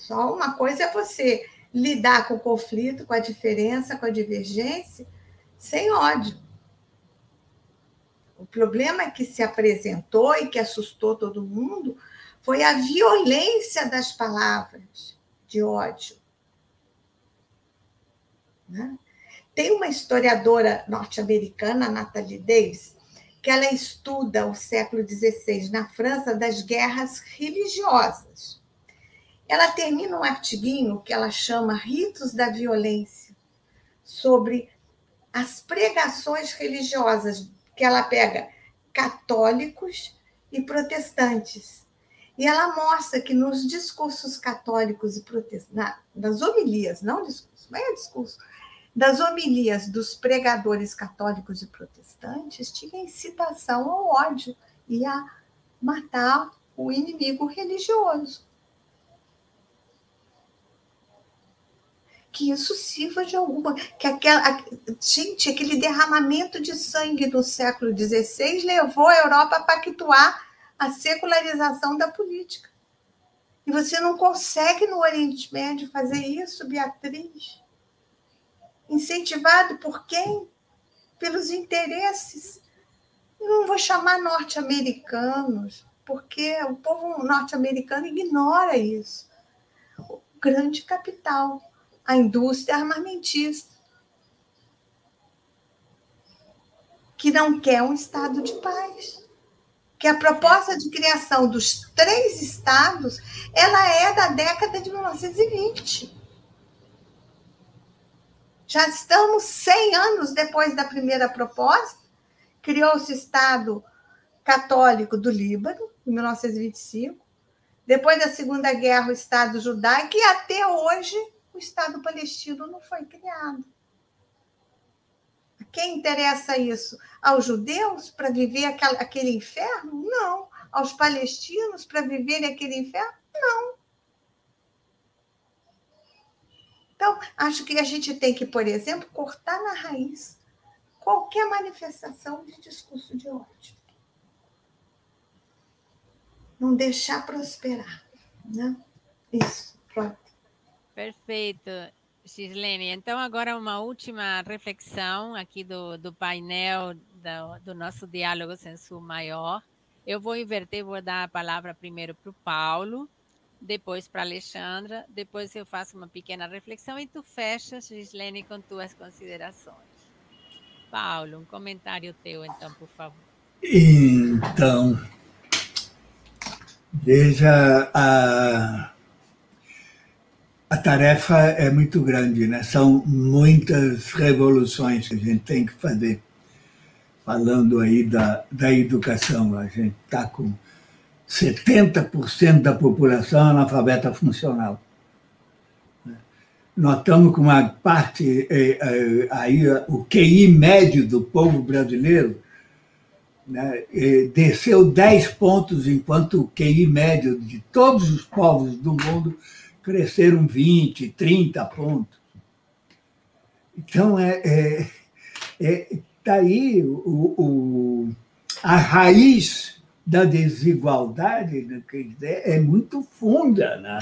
Só uma coisa é você lidar com o conflito, com a diferença, com a divergência, sem ódio. O problema que se apresentou e que assustou todo mundo foi a violência das palavras de ódio. Né? Tem uma historiadora norte-americana, Natalie Davis, que ela estuda o século XVI na França das guerras religiosas. Ela termina um artiguinho que ela chama Ritos da Violência, sobre as pregações religiosas, que ela pega católicos e protestantes. E ela mostra que nos discursos católicos e protestantes, nas homilias, não discurso, não é discurso, das homilias dos pregadores católicos e protestantes tinha incitação ao ódio e a matar o inimigo religioso. Que isso sirva de alguma. Que aquela, gente, aquele derramamento de sangue do século XVI levou a Europa a pactuar a secularização da política. E você não consegue no Oriente Médio fazer isso, Beatriz? Incentivado por quem? Pelos interesses. Não vou chamar norte-americanos, porque o povo norte-americano ignora isso. grande capital, a indústria armamentista, que não quer um estado de paz. Que a proposta de criação dos três estados, ela é da década de 1920. Já estamos 100 anos depois da primeira proposta. Criou-se o Estado Católico do Líbano, em 1925. Depois da Segunda Guerra, o Estado Judaico. E até hoje, o Estado Palestino não foi criado. A quem interessa isso? Aos judeus para viver aquele inferno? Não. Aos palestinos para viverem aquele inferno? Não. Então, acho que a gente tem que, por exemplo, cortar na raiz qualquer manifestação de discurso de ódio. Não deixar prosperar. Né? Isso, pronto. Perfeito, Gislene. Então, agora uma última reflexão aqui do, do painel do, do nosso diálogo sensu maior. Eu vou inverter, vou dar a palavra primeiro para o Paulo, depois para a Alexandra, depois eu faço uma pequena reflexão e tu fechas, Gislene, com tuas considerações. Paulo, um comentário teu, então, por favor. Então, veja, a, a tarefa é muito grande, né? São muitas revoluções que a gente tem que fazer. Falando aí da, da educação, a gente está com 70% da população analfabeta funcional. Nós estamos com uma parte, é, é, aí o QI médio do povo brasileiro né, é, desceu 10 pontos, enquanto o QI médio de todos os povos do mundo cresceram 20, 30 pontos. Então, é, é, é tá aí o, o, a raiz da desigualdade né, é muito funda, né?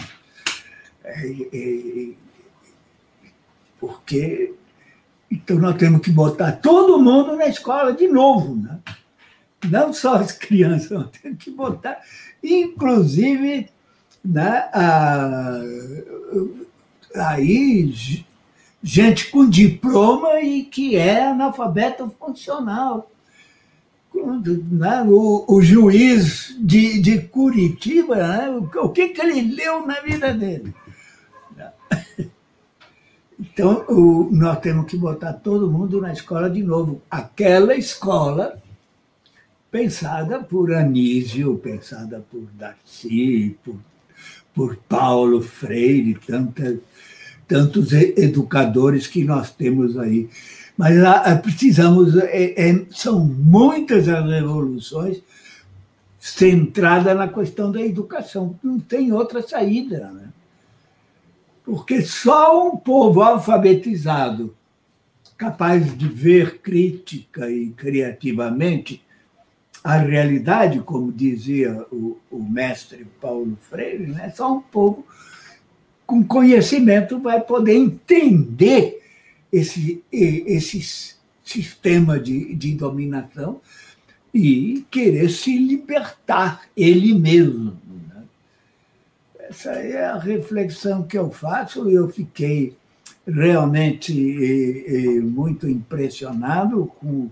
É, é, porque então nós temos que botar todo mundo na escola de novo, né? não só as crianças, nós temos que botar, inclusive, né, a, aí gente com diploma e que é analfabeto funcional né, o, o, juiz de, de Curitiba, né, o, que, que ele leu na vida dele. Então, o, nós temos que botar todo mundo na escola de novo. Aquela escola pensada por Anísio, pensada por Darcy, por, por Paulo Freire, tantas, tantos educadores que nós temos aí. Mas ah, precisamos, é, é, são muitas as revoluções centradas na questão da educação. Não tem outra saída. Né? Porque só um povo alfabetizado, capaz de ver crítica e criativamente a realidade, como dizia o, o mestre Paulo Freire, né? só um povo com conhecimento vai poder entender esse, esse sistema de, de dominação e querer se libertar ele mesmo. Né? Essa é a reflexão que eu faço e eu fiquei realmente muito impressionado com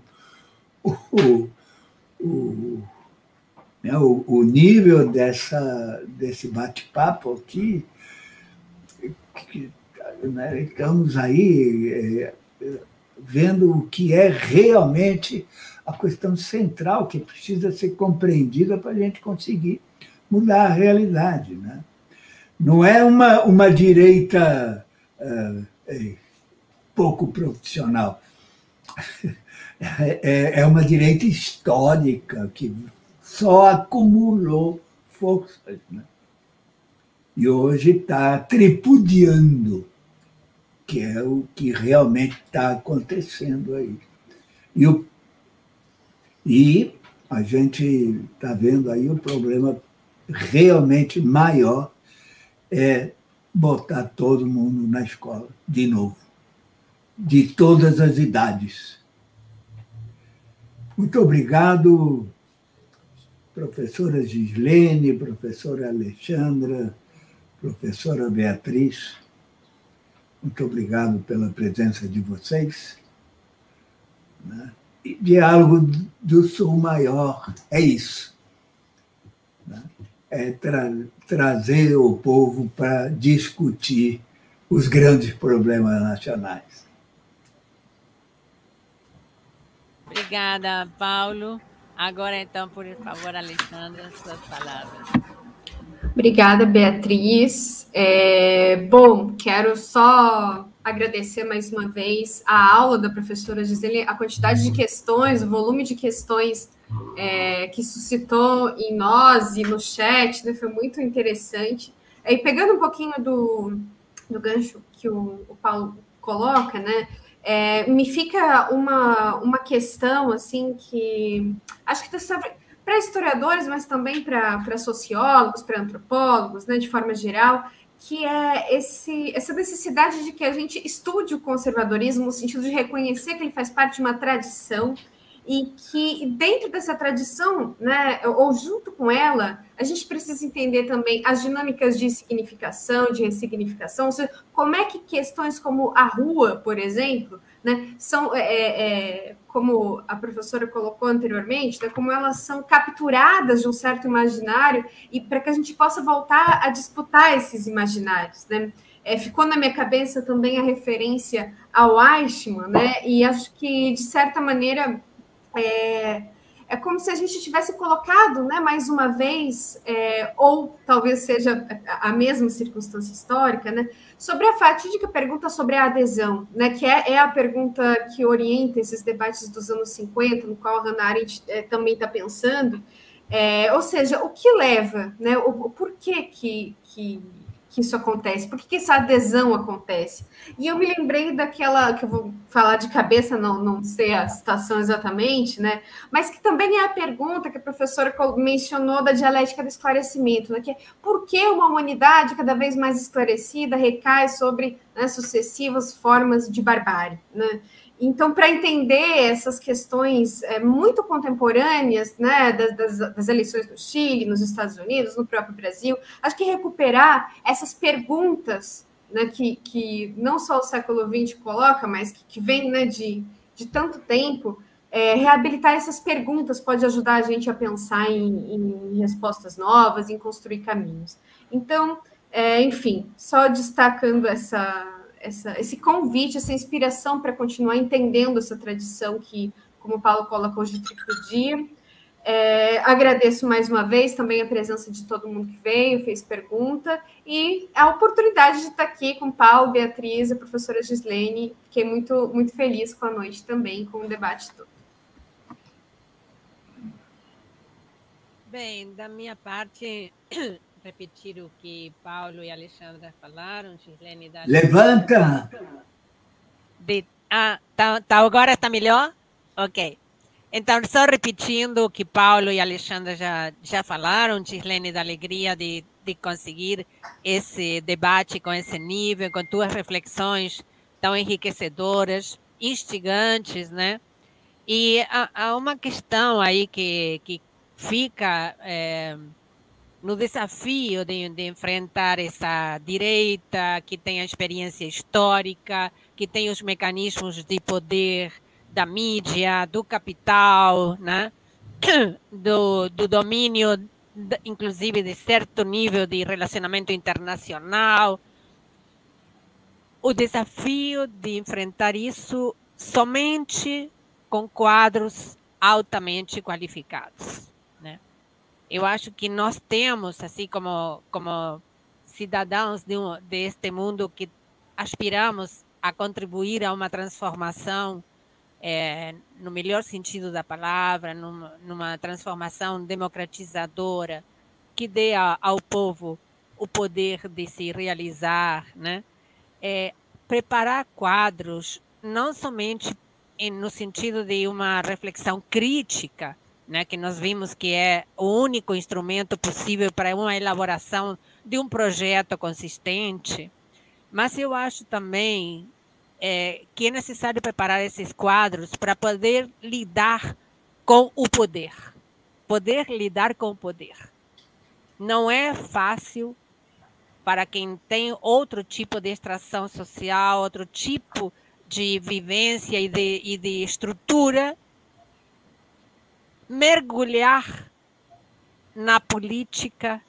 o, o, né, o, o nível dessa, desse bate-papo aqui, que, né, estamos aí é, vendo o que é realmente a questão central que precisa ser compreendida para a gente conseguir mudar a realidade. Né? Não é uma, uma direita uh, é, pouco profissional. É, é uma direita histórica que só acumulou forças. Né? E hoje está tripudiando que é o que realmente está acontecendo aí. E, o, e a gente está vendo aí o problema realmente maior é botar todo mundo na escola de novo, de todas as idades. Muito obrigado, professora Gislene, professora Alexandra, professora Beatriz, muito obrigado pela presença de vocês. Né? Diálogo do Sul Maior é isso. Né? É tra trazer o povo para discutir os grandes problemas nacionais. Obrigada, Paulo. Agora, então, por favor, Alexandra, suas palavras. Obrigada, Beatriz. É, bom, quero só agradecer mais uma vez a aula da professora Gisele, a quantidade de questões, o volume de questões é, que suscitou em nós e no chat, né, foi muito interessante. E pegando um pouquinho do, do gancho que o, o Paulo coloca, né, é, me fica uma, uma questão assim que acho que para historiadores, mas também para sociólogos, para antropólogos, né, de forma geral, que é esse, essa necessidade de que a gente estude o conservadorismo no sentido de reconhecer que ele faz parte de uma tradição e que dentro dessa tradição, né, ou junto com ela, a gente precisa entender também as dinâmicas de significação, de ressignificação, ou seja, como é que questões como a rua, por exemplo, né, são, é, é, é, como a professora colocou anteriormente, né, como elas são capturadas de um certo imaginário e para que a gente possa voltar a disputar esses imaginários, né? É, ficou na minha cabeça também a referência ao Eichmann, né? E acho que de certa maneira é, é como se a gente tivesse colocado, né, mais uma vez, é, ou talvez seja a mesma circunstância histórica, né, sobre a fatídica pergunta sobre a adesão, né, que é, é a pergunta que orienta esses debates dos anos 50, no qual a Hannah Arendt é, também está pensando, é, ou seja, o que leva, né, o, o porquê que, que que isso acontece? Por que, que, essa adesão acontece? E eu me lembrei daquela que eu vou falar de cabeça, não, não sei a citação exatamente, né? Mas que também é a pergunta que a professora mencionou da dialética do esclarecimento, né? Que é por que uma humanidade cada vez mais esclarecida recai sobre né, sucessivas formas de barbárie, né? Então, para entender essas questões é, muito contemporâneas, né, das, das, das, eleições no Chile, nos Estados Unidos, no próprio Brasil, acho que recuperar essas perguntas né, que, que não só o século XX coloca, mas que, que vem né, de, de tanto tempo, é, reabilitar essas perguntas pode ajudar a gente a pensar em, em respostas novas, em construir caminhos. Então, é, enfim, só destacando essa essa, esse convite, essa inspiração para continuar entendendo essa tradição que, como o Paulo colocou de tripudia. É, agradeço mais uma vez também a presença de todo mundo que veio, fez pergunta, e a oportunidade de estar aqui com Paulo, Beatriz, a professora Gislene. Fiquei muito, muito feliz com a noite também, com o debate todo. Bem, da minha parte, repetir o que Paulo e Alexandra falaram, Gislene da... Levanta! De... Ah, tá, tá, agora está melhor? Ok. Então, só repetindo o que Paulo e Alexandra já, já falaram, Gislene, da alegria de, de conseguir esse debate com esse nível, com tuas reflexões tão enriquecedoras, instigantes, né? E há, há uma questão aí que, que fica... É, no desafio de, de, enfrentar essa direita que tem a experiência histórica, que tem os mecanismos de poder da mídia, do capital, né? do, do domínio, inclusive de certo nível de relacionamento internacional. O desafio de enfrentar isso somente com quadros altamente qualificados. Eu acho que nós temos, assim como, como cidadãos de um, deste mundo que aspiramos a contribuir a uma transformação é, no melhor sentido da palavra, numa, numa transformação democratizadora que dê a, ao povo o poder de se realizar, né? É, preparar quadros não somente em, no sentido de uma reflexão crítica né, que nós vimos que é o único instrumento possível para uma elaboração de um projeto consistente. Mas eu acho também é, que é necessário preparar esses quadros para poder lidar com o poder. Poder lidar com o poder. Não é fácil para quem tem outro tipo de extração social, outro tipo de vivência e de, e de estrutura, mergulhar na política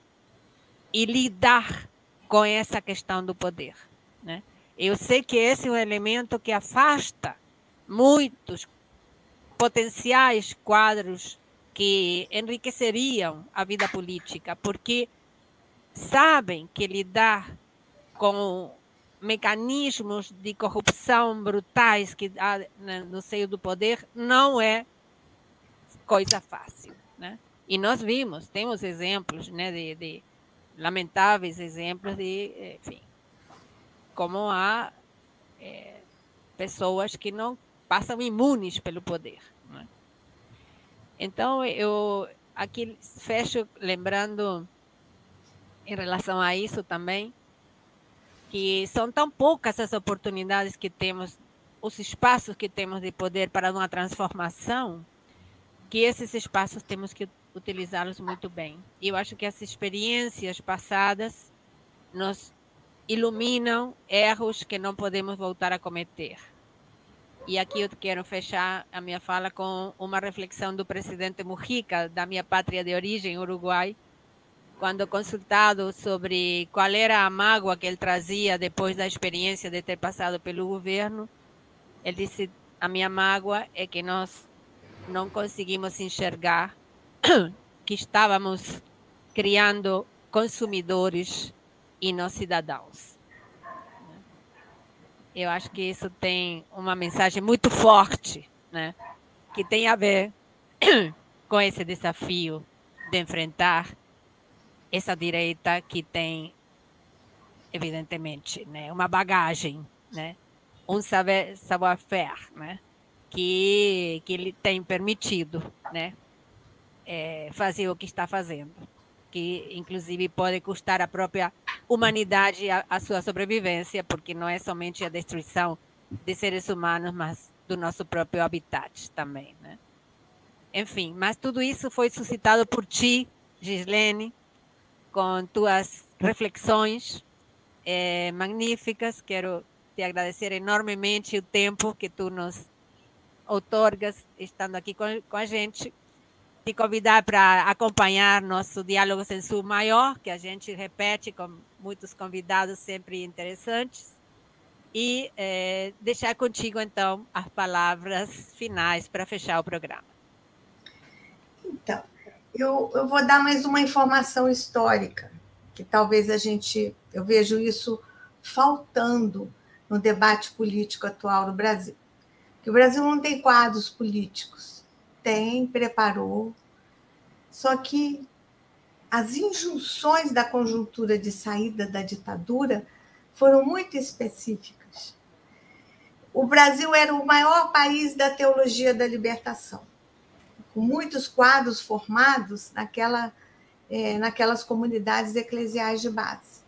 e lidar com essa questão do poder. Né? Eu sei que esse é um elemento que afasta muitos potenciais quadros que enriqueceriam a vida política, porque sabem que lidar com mecanismos de corrupção brutais que há no seio do poder não é coisa fácil, né? E nós vimos, temos exemplos, né, de, de lamentáveis exemplos de, enfim, como há é, pessoas que não passam imunes pelo poder. Né? Então, eu aqui fecho lembrando, em relação a isso também, que são tão poucas as oportunidades que temos, os espaços que temos de poder para uma transformação, que esses espaços temos que utilizá-los muito bem. Eu acho que as experiências passadas nos iluminam erros que não podemos voltar a cometer. E aqui eu quero fechar a minha fala com uma reflexão do presidente Mujica, da minha pátria de origem, Uruguai, quando consultado sobre qual era a mágoa que ele trazia depois da experiência de ter passado pelo governo, ele disse: A minha mágoa é que nós não conseguimos enxergar que estávamos criando consumidores e não cidadãos. Eu acho que isso tem uma mensagem muito forte, né? que tem a ver com esse desafio de enfrentar essa direita que tem, evidentemente, né, uma bagagem, né, um savoir-faire, né, que, que ele tem permitido né, é, fazer o que está fazendo, que inclusive pode custar a própria humanidade a, a sua sobrevivência, porque não é somente a destruição de seres humanos, mas do nosso próprio habitat também. Né? Enfim, mas tudo isso foi suscitado por ti, Gislene, com tuas reflexões é, magníficas. Quero te agradecer enormemente o tempo que tu nos outorgas estando aqui com, com a gente. Te convidar para acompanhar nosso Diálogo Sensu Maior, que a gente repete com muitos convidados sempre interessantes. E é, deixar contigo, então, as palavras finais para fechar o programa. Então, eu, eu vou dar mais uma informação histórica, que talvez a gente, eu vejo isso faltando no debate político atual no Brasil que o Brasil não tem quadros políticos. Tem, preparou. Só que as injunções da conjuntura de saída da ditadura foram muito específicas. O Brasil era o maior país da teologia da libertação, com muitos quadros formados naquela, é, naquelas comunidades eclesiais de base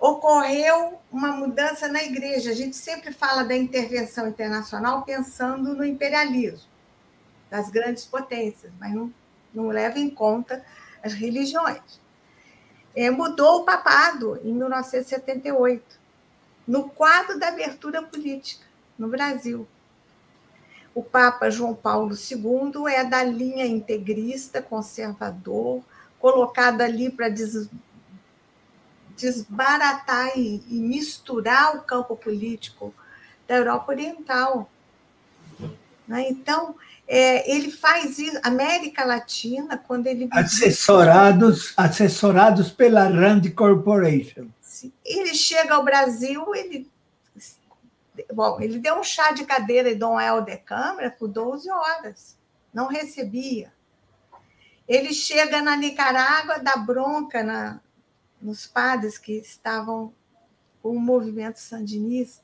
ocorreu uma mudança na igreja. A gente sempre fala da intervenção internacional pensando no imperialismo das grandes potências, mas não, não leva em conta as religiões. É, mudou o papado em 1978, no quadro da abertura política no Brasil. O Papa João Paulo II é da linha integrista, conservador, colocado ali para desbaratar e, e misturar o campo político da Europa Oriental. Né? Então, é, ele faz isso, América Latina, quando ele. Assessorados, assessorados pela Rand Corporation. Ele chega ao Brasil, ele. Bom, ele deu um chá de cadeira em Dom Helder Câmara por 12 horas, não recebia. Ele chega na Nicarágua, dá bronca na, nos padres que estavam com o movimento sandinista.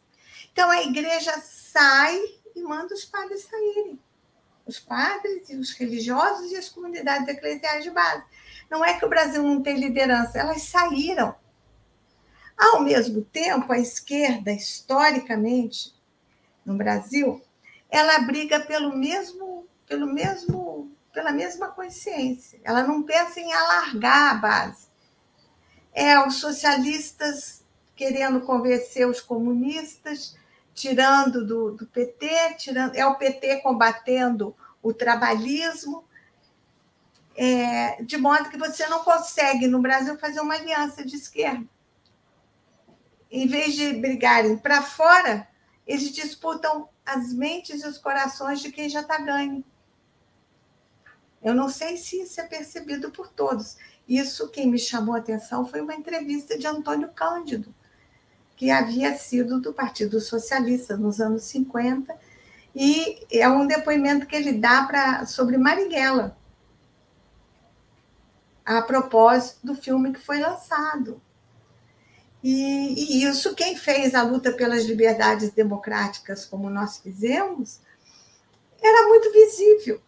Então a igreja sai e manda os padres saírem. Os padres e os religiosos e as comunidades eclesiais de base. Não é que o Brasil não tem liderança, elas saíram. Ao mesmo tempo, a esquerda, historicamente, no Brasil, ela briga pelo mesmo, pelo mesmo, pela mesma consciência. Ela não pensa em alargar a base é os socialistas querendo convencer os comunistas, tirando do, do PT, tirando, é o PT combatendo o trabalhismo, é, de modo que você não consegue, no Brasil, fazer uma aliança de esquerda. Em vez de brigarem para fora, eles disputam as mentes e os corações de quem já está ganho. Eu não sei se isso é percebido por todos. Isso, quem me chamou a atenção foi uma entrevista de Antônio Cândido, que havia sido do Partido Socialista nos anos 50, e é um depoimento que ele dá pra, sobre Marighella, a propósito do filme que foi lançado. E, e, isso, quem fez a luta pelas liberdades democráticas, como nós fizemos, era muito visível.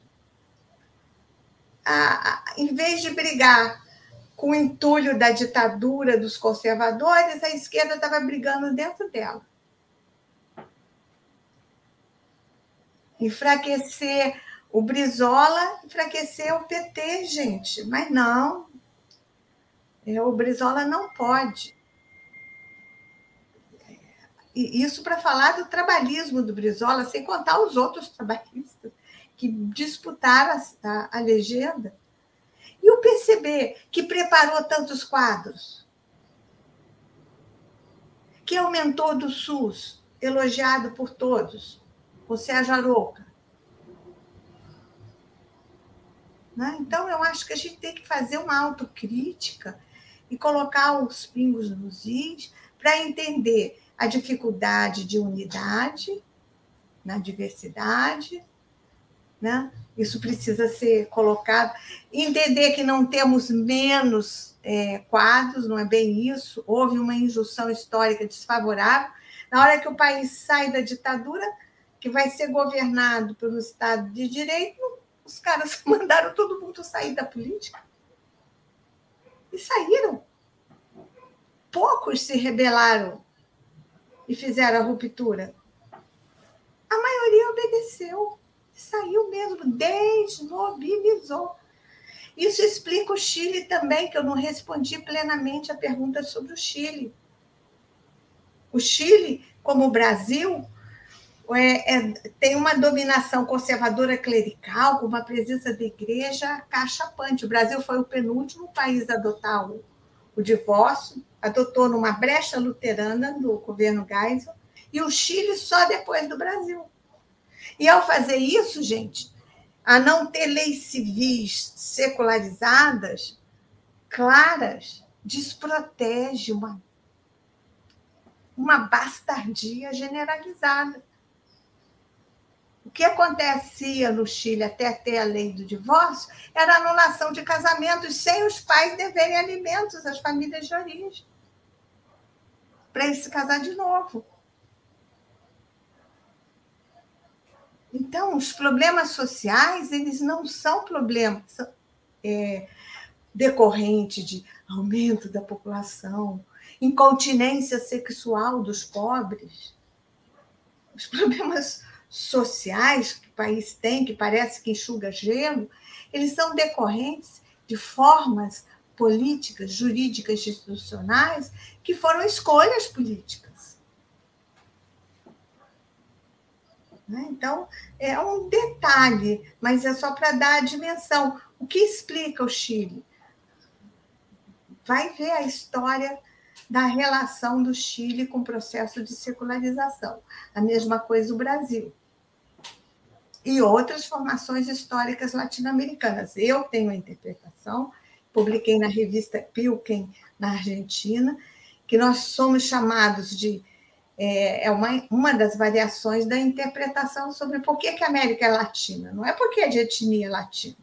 A, a, em vez de brigar com o entulho da ditadura dos conservadores, a esquerda estava brigando dentro dela. Enfraquecer o Brizola, enfraquecer o PT, gente. Mas não. É, o Brizola não pode. E isso para falar do trabalhismo do Brizola, sem contar os outros trabalhistas que disputaram a, a legenda. E o PCB, que preparou tantos quadros, que aumentou do SUS, elogiado por todos, o Sérgio Arouca. Né? Então, eu acho que a gente tem que fazer uma autocrítica e colocar os pingos nos is para entender a dificuldade de unidade na diversidade, né? Isso precisa ser colocado. Entender que não temos menos é, quadros, não é bem isso. Houve uma injunção histórica desfavorável. Na hora que o país sai da ditadura, que vai ser governado pelo Estado de Direito, os caras mandaram todo mundo sair da política. E saíram. Poucos se rebelaram e fizeram a ruptura. A maioria obedeceu saiu mesmo, desmobilizou. Isso explica o Chile também, que eu não respondi plenamente a pergunta sobre o Chile. O Chile, como o Brasil, é, é, tem uma dominação conservadora clerical, com uma presença da igreja cachapante. O Brasil foi o penúltimo país a adotar o, o divórcio, adotou numa brecha luterana do governo Geisel, e o Chile só depois do Brasil. E ao fazer isso, gente, a não ter leis civis secularizadas, claras, desprotege uma, uma bastardia generalizada. O que acontecia no Chile até ter a lei do divórcio era anulação de casamentos sem os pais deverem alimentos às famílias de origem, para se casar de novo. Então, os problemas sociais, eles não são problemas é, decorrentes de aumento da população, incontinência sexual dos pobres. Os problemas sociais que o país tem, que parece que enxuga gelo, eles são decorrentes de formas políticas, jurídicas, institucionais, que foram escolhas políticas. Né? Então, é um detalhe, mas é só para dar a dimensão. O que explica o Chile? Vai ver a história da relação do Chile com o processo de secularização. A mesma coisa o Brasil. E outras formações históricas latino-americanas. Eu tenho a interpretação, publiquei na revista Pilken, na Argentina, que nós somos chamados de é, é uma, uma das variações da interpretação sobre por que, que a América é latina. Não é porque é de etnia latina,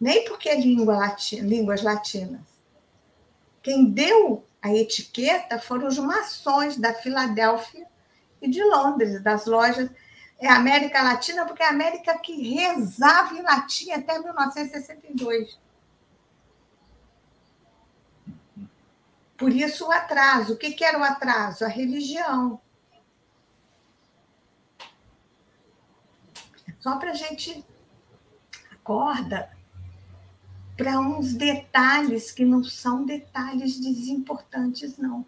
nem porque é língua latina, línguas latinas. Quem deu a etiqueta foram os maçons da Filadélfia e de Londres, das lojas. É América Latina, porque é a América que rezava em latim até 1962. Por isso o atraso. O que, era o atraso? A religião. Só para a gente acorda. para uns detalhes que não são detalhes desimportantes, não.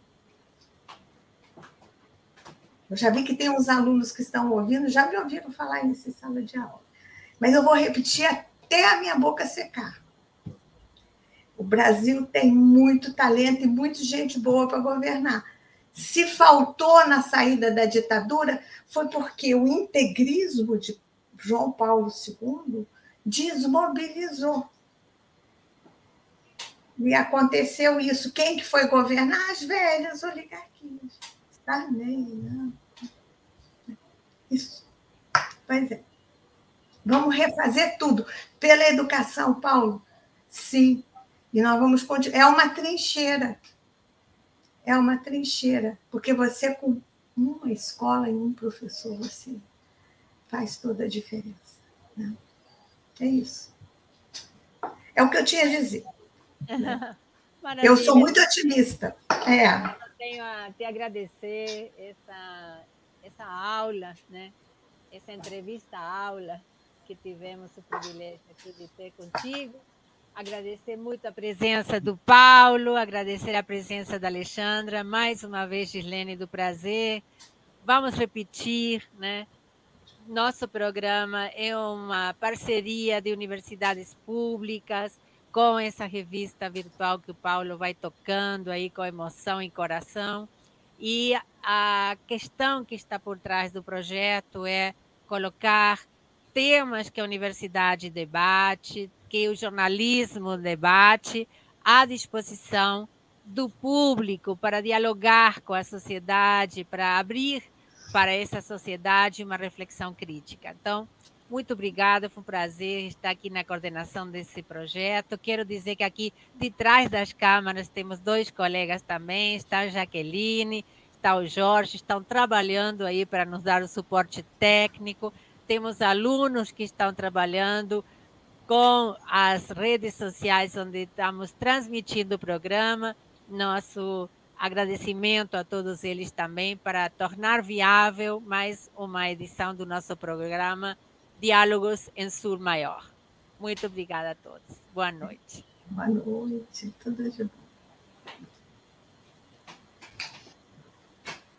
Eu já vi que tem uns alunos que estão ouvindo, já me ouviram falar nessa sala de aula. Mas eu vou repetir até a minha boca secar. O Brasil tem muito talento e muita gente boa para governar. Se faltou na saída da ditadura, foi porque o integrismo de João Paulo II desmobilizou. E aconteceu isso. Quem que foi governar? As velhas oligarquias. Sarney, né? Isso. Pois é. Vamos refazer tudo. Pela educação, Paulo? Sim. E nós vamos continuar. É uma trincheira. É uma trincheira. Porque você, com uma escola e um professor, você faz toda a diferença. Né? É isso. É o que eu tinha a dizer. eu sou muito otimista. É. Eu tenho a te agradecer essa, essa aula, né? essa entrevista-aula que tivemos o privilégio aqui de ter contigo. Agradecer muito a presença do Paulo, agradecer a presença da Alexandra, mais uma vez, Gislene, do prazer. Vamos repetir, né? Nosso programa é uma parceria de universidades públicas com essa revista virtual que o Paulo vai tocando aí com emoção e coração. E a questão que está por trás do projeto é colocar temas que a universidade debate, que o jornalismo debate, à disposição do público para dialogar com a sociedade, para abrir para essa sociedade uma reflexão crítica. Então, muito obrigada, foi um prazer estar aqui na coordenação desse projeto. Quero dizer que aqui de trás das câmaras temos dois colegas também, está a Jaqueline, está o Jorge, estão trabalhando aí para nos dar o suporte técnico. Temos alunos que estão trabalhando com as redes sociais onde estamos transmitindo o programa. Nosso agradecimento a todos eles também para tornar viável mais uma edição do nosso programa Diálogos em Sul Maior. Muito obrigada a todos. Boa noite. Boa noite. Tudo de bom.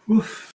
Uf.